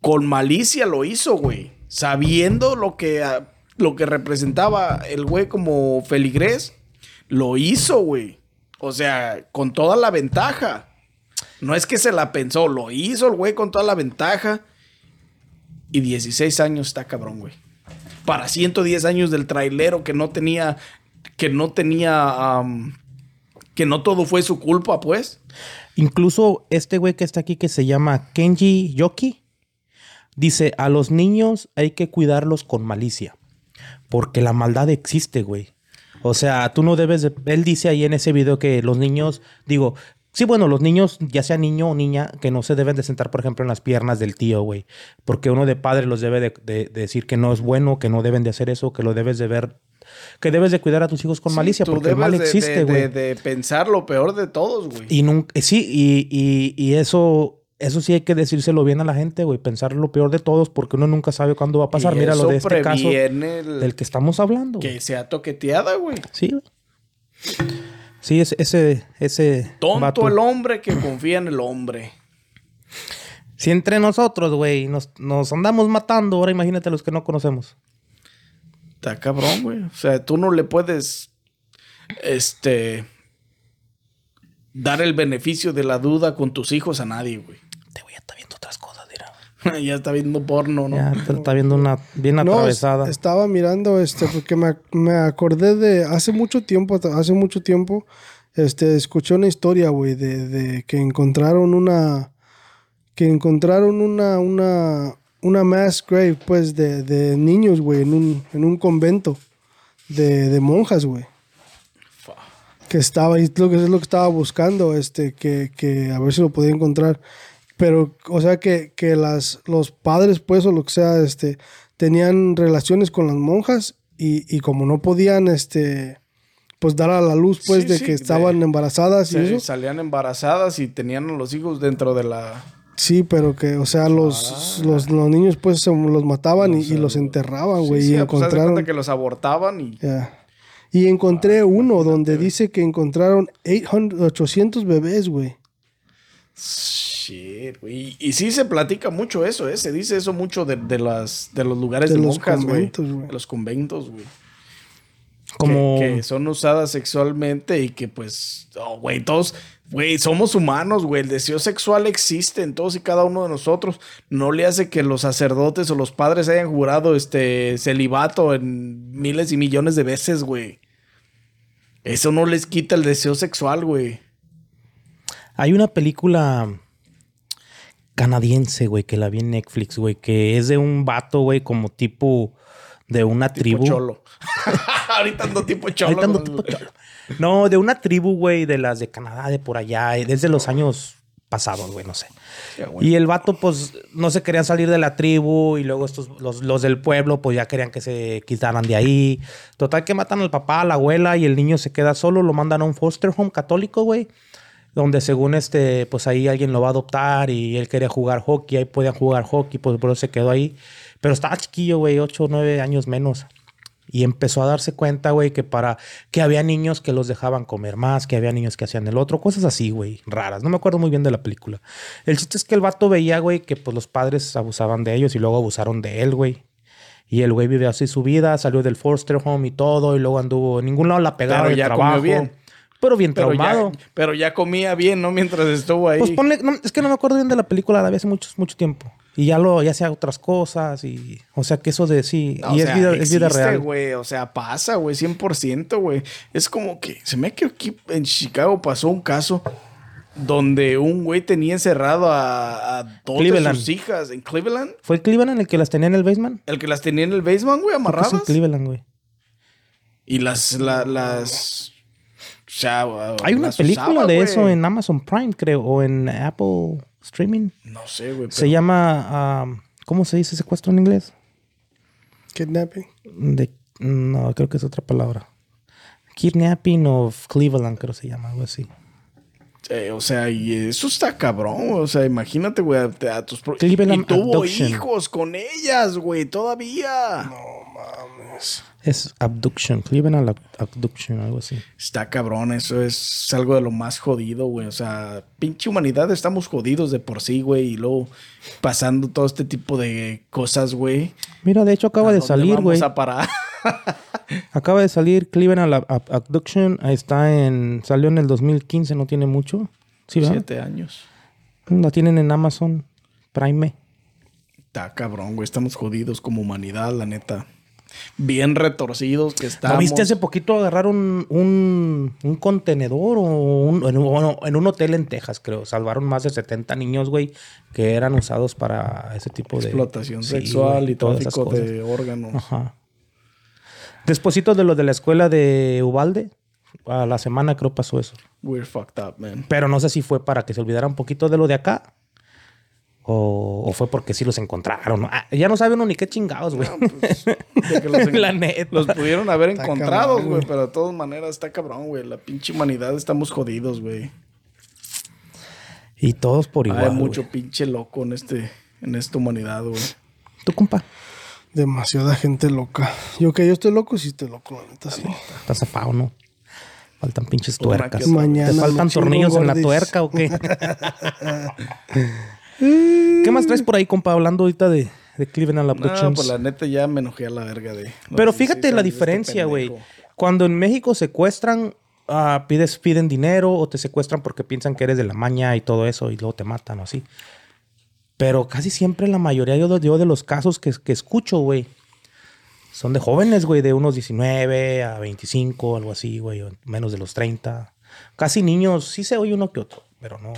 con malicia lo hizo, güey. Sabiendo lo que, ah, lo que representaba el güey como feligrés, lo hizo, güey. O sea, con toda la ventaja. No es que se la pensó, lo hizo el güey con toda la ventaja. Y 16 años está cabrón, güey. Para 110 años del trailero que no tenía, que no tenía, que no todo fue su culpa, pues. Incluso este güey que está aquí que se llama Kenji Yoki dice, a los niños hay que cuidarlos con malicia. Porque la maldad existe, güey. O sea, tú no debes de... Él dice ahí en ese video que los niños, digo, sí, bueno, los niños, ya sea niño o niña, que no se deben de sentar, por ejemplo, en las piernas del tío, güey. Porque uno de padre los debe de, de- de decir que no es bueno, que no deben de hacer eso, que lo debes de ver, que debes de cuidar a tus hijos con Sí, malicia, porque el mal de- existe, güey. de, de pensar lo peor de todos, güey. Y nunca, sí, y, y, y eso, eso sí hay que decírselo bien a la gente, güey. Pensar lo peor de todos porque uno nunca sabe cuándo va a pasar. Y Mira lo de este caso el- del que estamos hablando. que sea toqueteada, güey. Sí, güey. Sí, ese, ese, ese Tonto vato. el hombre que confía en el hombre. Si entre nosotros, güey, nos, nos andamos matando, ahora imagínate los que no conocemos. Está cabrón, güey. O sea, tú no le puedes, este, dar el beneficio de la duda con tus hijos a nadie, güey. Te voy a estar viendo otras cosas, mira. ya está viendo porno, ¿no? Ya está viendo una bien No, atravesada. es- estaba mirando este porque me, me acordé de hace mucho tiempo, hace mucho tiempo, este, escuché una historia, güey, de, de que encontraron una, que encontraron una, una, una mass grave, pues, de, de niños, güey, en un, en un convento de, de monjas, güey. Que estaba, y es lo que es lo que estaba buscando, este, que, que a ver si lo podía encontrar. Pero, o sea, que, que las, los padres, pues, o lo que sea, este, tenían relaciones con las monjas y, y como no podían, este, pues, dar a la luz, pues, Sí, de sí, que de- estaban embarazadas y eso. salían embarazadas y tenían a los hijos dentro de la... Sí, pero que, o sea, los, los, los niños, pues, se los mataban y, y los enterraban, güey, Sí, y sí, pues, encontraron... cuenta que los abortaban y... Y encontré uno donde dice que encontraron 800, 800 bebés, güey. Shit, güey. Y, y sí se platica mucho eso, ¿eh? Se dice eso mucho de, de las, de los lugares De de, los monjas, güey. De los conventos, güey. Como... Que, que son usadas sexualmente y que pues, oh, güey, todos, güey, somos humanos, güey. El deseo sexual existe en todos y cada uno de nosotros. No le hace que los sacerdotes o los padres hayan jurado este celibato en miles y millones de veces, güey. Eso no les quita el deseo sexual, güey. Hay una película canadiense, güey, que la vi en Netflix, güey, que es de un vato, güey, como tipo de una Tipo tribu. cholo. Ahorita ando tipo cholo. Ahorita ando ¿no? tipo cholo. No, de una tribu, güey, de las de Canadá, de por allá, eh, desde los años pasados, güey, no sé. Y el vato, pues, no se querían salir de la tribu y luego estos, los, los del pueblo, pues ya querían que se quitaran de ahí. Total que matan al papá, a la abuela y el niño se queda solo, lo mandan a un foster home católico, güey. Donde según este, pues ahí alguien lo va a adoptar y él quería jugar hockey, ahí podían jugar hockey, pues por eso se quedó ahí. Pero estaba chiquillo, güey, 8 o 9 años menos. Y empezó a darse cuenta, güey, que para que había niños que los dejaban comer más, que había niños que hacían el otro, cosas así, güey, raras. No me acuerdo muy bien de la película. El chiste es que el vato veía, güey, que pues los padres abusaban de ellos y luego abusaron de él, güey. Y el güey vive así su vida, salió del foster home y todo, y luego anduvo, en ningún lado la pegaba Pero ya trabajo. bien. Pero bien Pero traumado. ya, pero ya comía bien, ¿no? Mientras estuvo ahí. Pues ponle, no, es que no me acuerdo bien de la película, la vi hace mucho, mucho tiempo. Y ya lo, ya hacía otras cosas y, o sea, que eso de sí, No, y o es sea, vida, es vida existe, real. güey. O sea, pasa, güey, 100%, güey. Es como que se me que aquí en Chicago pasó un caso donde un güey tenía encerrado a, a dos Cleveland. de sus hijas en Cleveland. ¿Fue el Cleveland el que las tenía en el basement? El que las tenía en el basement, güey, amarradas. en Cleveland, güey. Y las, la- las... Sea, Hay una película usaba, de eso en Amazon Prime, creo, o en Apple Streaming. No sé, güey. Se pero- llama, um, ¿cómo se dice secuestro en inglés? Kidnapping. De, no, creo que es otra palabra. Kidnapping of Cleveland, creo que se llama, algo así. Eh, o sea, y eso está cabrón. O sea, imagínate, güey, a, a tus... Cleveland y tuvo Abduction. hijos con ellas, güey, todavía. Es Abduction, Cleveland Ab- Abduction, algo así. Está cabrón, eso es algo de lo más jodido, güey. O sea, pinche humanidad, estamos jodidos de por sí, güey. Y luego pasando todo este tipo de cosas, güey. Mira, de hecho acaba ¿A de dónde salir, vamos güey. a parar? Acaba de salir Cleveland Ab- Ab- Abduction. Está en. Salió en el 2015, no tiene mucho. Sí, ¿verdad? Siete años. La tienen en Amazon Prime. Está cabrón, güey. Estamos jodidos como humanidad, la neta. Bien retorcidos que estamos. ¿No viste hace poquito agarraron un, un contenedor o un- en, un, bueno, en un hotel en Texas, creo? Salvaron más de 70 niños, güey, que eran usados para ese tipo de... Explotación sexual y todas esas tráfico cosas. de órganos. Ajá. Despuésito de lo de la escuela de Ubalde, a la semana creo pasó eso. We're fucked up, man. Pero no sé si fue para que se olvidara un poquito de lo de acá. O, o fue porque sí los encontraron. ¿no? Ah, ya no sabe uno ni qué chingados, güey. De que los, La neta. los pudieron haber Está encontrado, güey. Pero de todas maneras está cabrón, güey. La pinche humanidad estamos jodidos, güey. Y todos por igual. Hay mucho pinche loco en este, en esta humanidad, güey. ¿Tu compa? Demasiada gente loca. Yo que yo estoy loco, sí estoy loco, la neta, sí. Estás zafado, ¿no? Faltan pinches Una tuercas. Mañana ¿Te faltan tornillos en la tuerca o qué? ¿Qué más traes por ahí, compa? Hablando ahorita de, de Cleveland No, Abductions. pues la neta ya me enojé a la verga de. Pero 16 fíjate la este diferencia, güey. Cuando en México secuestran, ah, pides, piden dinero o te secuestran porque piensan que eres de la maña y todo eso y luego te matan o así. Pero casi siempre la mayoría yo, yo de los casos que, que escucho, güey, son de jóvenes, güey, de unos 19 a 25, algo así, güey, menos de los 30. Casi niños, sí se oye uno que otro, pero no.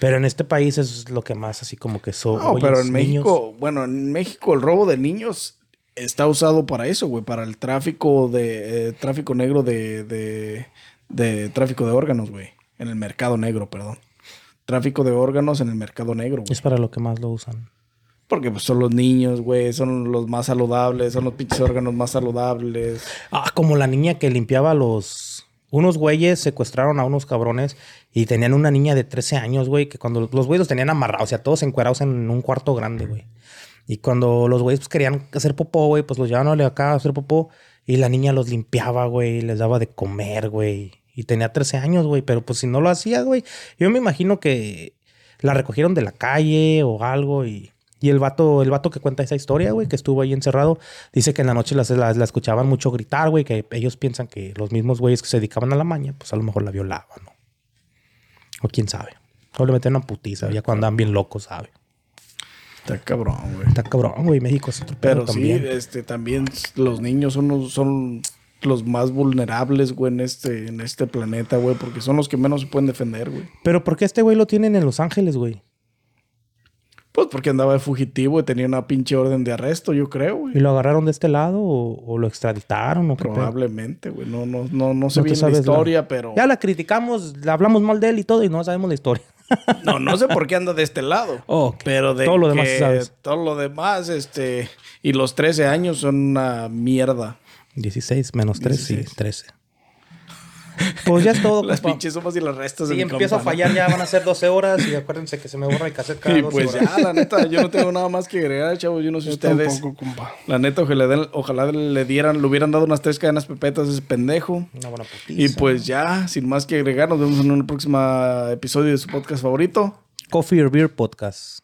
Pero en este país es lo que más así como que son. No, pero en México, bueno, en México el robo de niños está usado para eso, güey, para el tráfico de eh, tráfico negro de, de, de tráfico de órganos, güey, en el mercado negro, perdón. Tráfico de órganos en el mercado negro, güey. Es para lo que más lo usan. Porque pues, son los niños, güey, son los más saludables, son los pinches órganos más saludables. Ah, como la niña que limpiaba los... Unos güeyes secuestraron a unos cabrones y tenían una niña de 13 años, güey, que cuando los güeyes los tenían amarrados, o sea, todos encuerados en un cuarto grande, güey. Y cuando los güeyes pues, querían hacer popó, güey, pues los llevaban acá a hacer popó y la niña los limpiaba, güey, les daba de comer, güey. Y tenía 13 años, güey, pero pues si no lo hacía, güey, yo me imagino que la recogieron de la calle o algo y... Y el vato, el vato que cuenta esa historia, güey, que estuvo ahí encerrado, dice que en la noche la escuchaban mucho gritar, güey, que ellos piensan que los mismos güeyes que se dedicaban a la maña, pues a lo mejor la violaban, ¿no? O quién sabe. O le meten una putiza, ya cuando andan bien locos, ¿sabe? Está cabrón, güey. Está cabrón, güey, México es otro Pero también. sí, este, también los niños son los, son los más vulnerables, güey, en este, en este planeta, güey, porque son los que menos se pueden defender, güey. Pero ¿por qué este güey lo tienen en Los Ángeles, güey? Pues porque andaba de fugitivo y tenía una pinche orden de arresto, yo creo, güey. ¿Y lo agarraron de este lado o, o lo extraditaron o qué? Probablemente, güey. No, no, no, no sé No bien la la- historia, pero. Ya la criticamos, le hablamos mal de él y todo y no sabemos la historia. No, no sé por qué anda de este lado. Oh. Pero de Todo lo demás que sí sabes. todo lo demás, este. Y los 13 años son una mierda. 16 menos 3, sí, 16. 13. Pues ya es todo, Las compa. pinches sumas y las restas de Sí, mi empiezo a fallar, ya van a ser 12 horas y acuérdense que se me borra el cassette cada Y 12 pues horas. ya, la neta, yo no tengo nada más que agregar, chavos. Yo no sé Yo ustedes. tampoco, compa. La neta, ojalá, den- ojalá le dieran, le hubieran dado unas tres cadenas pepetas a ese pendejo. Una buena putiza. Y pues ya, sin más que agregar, nos vemos en un próximo episodio de su podcast favorito. Coffee or Beer Podcast.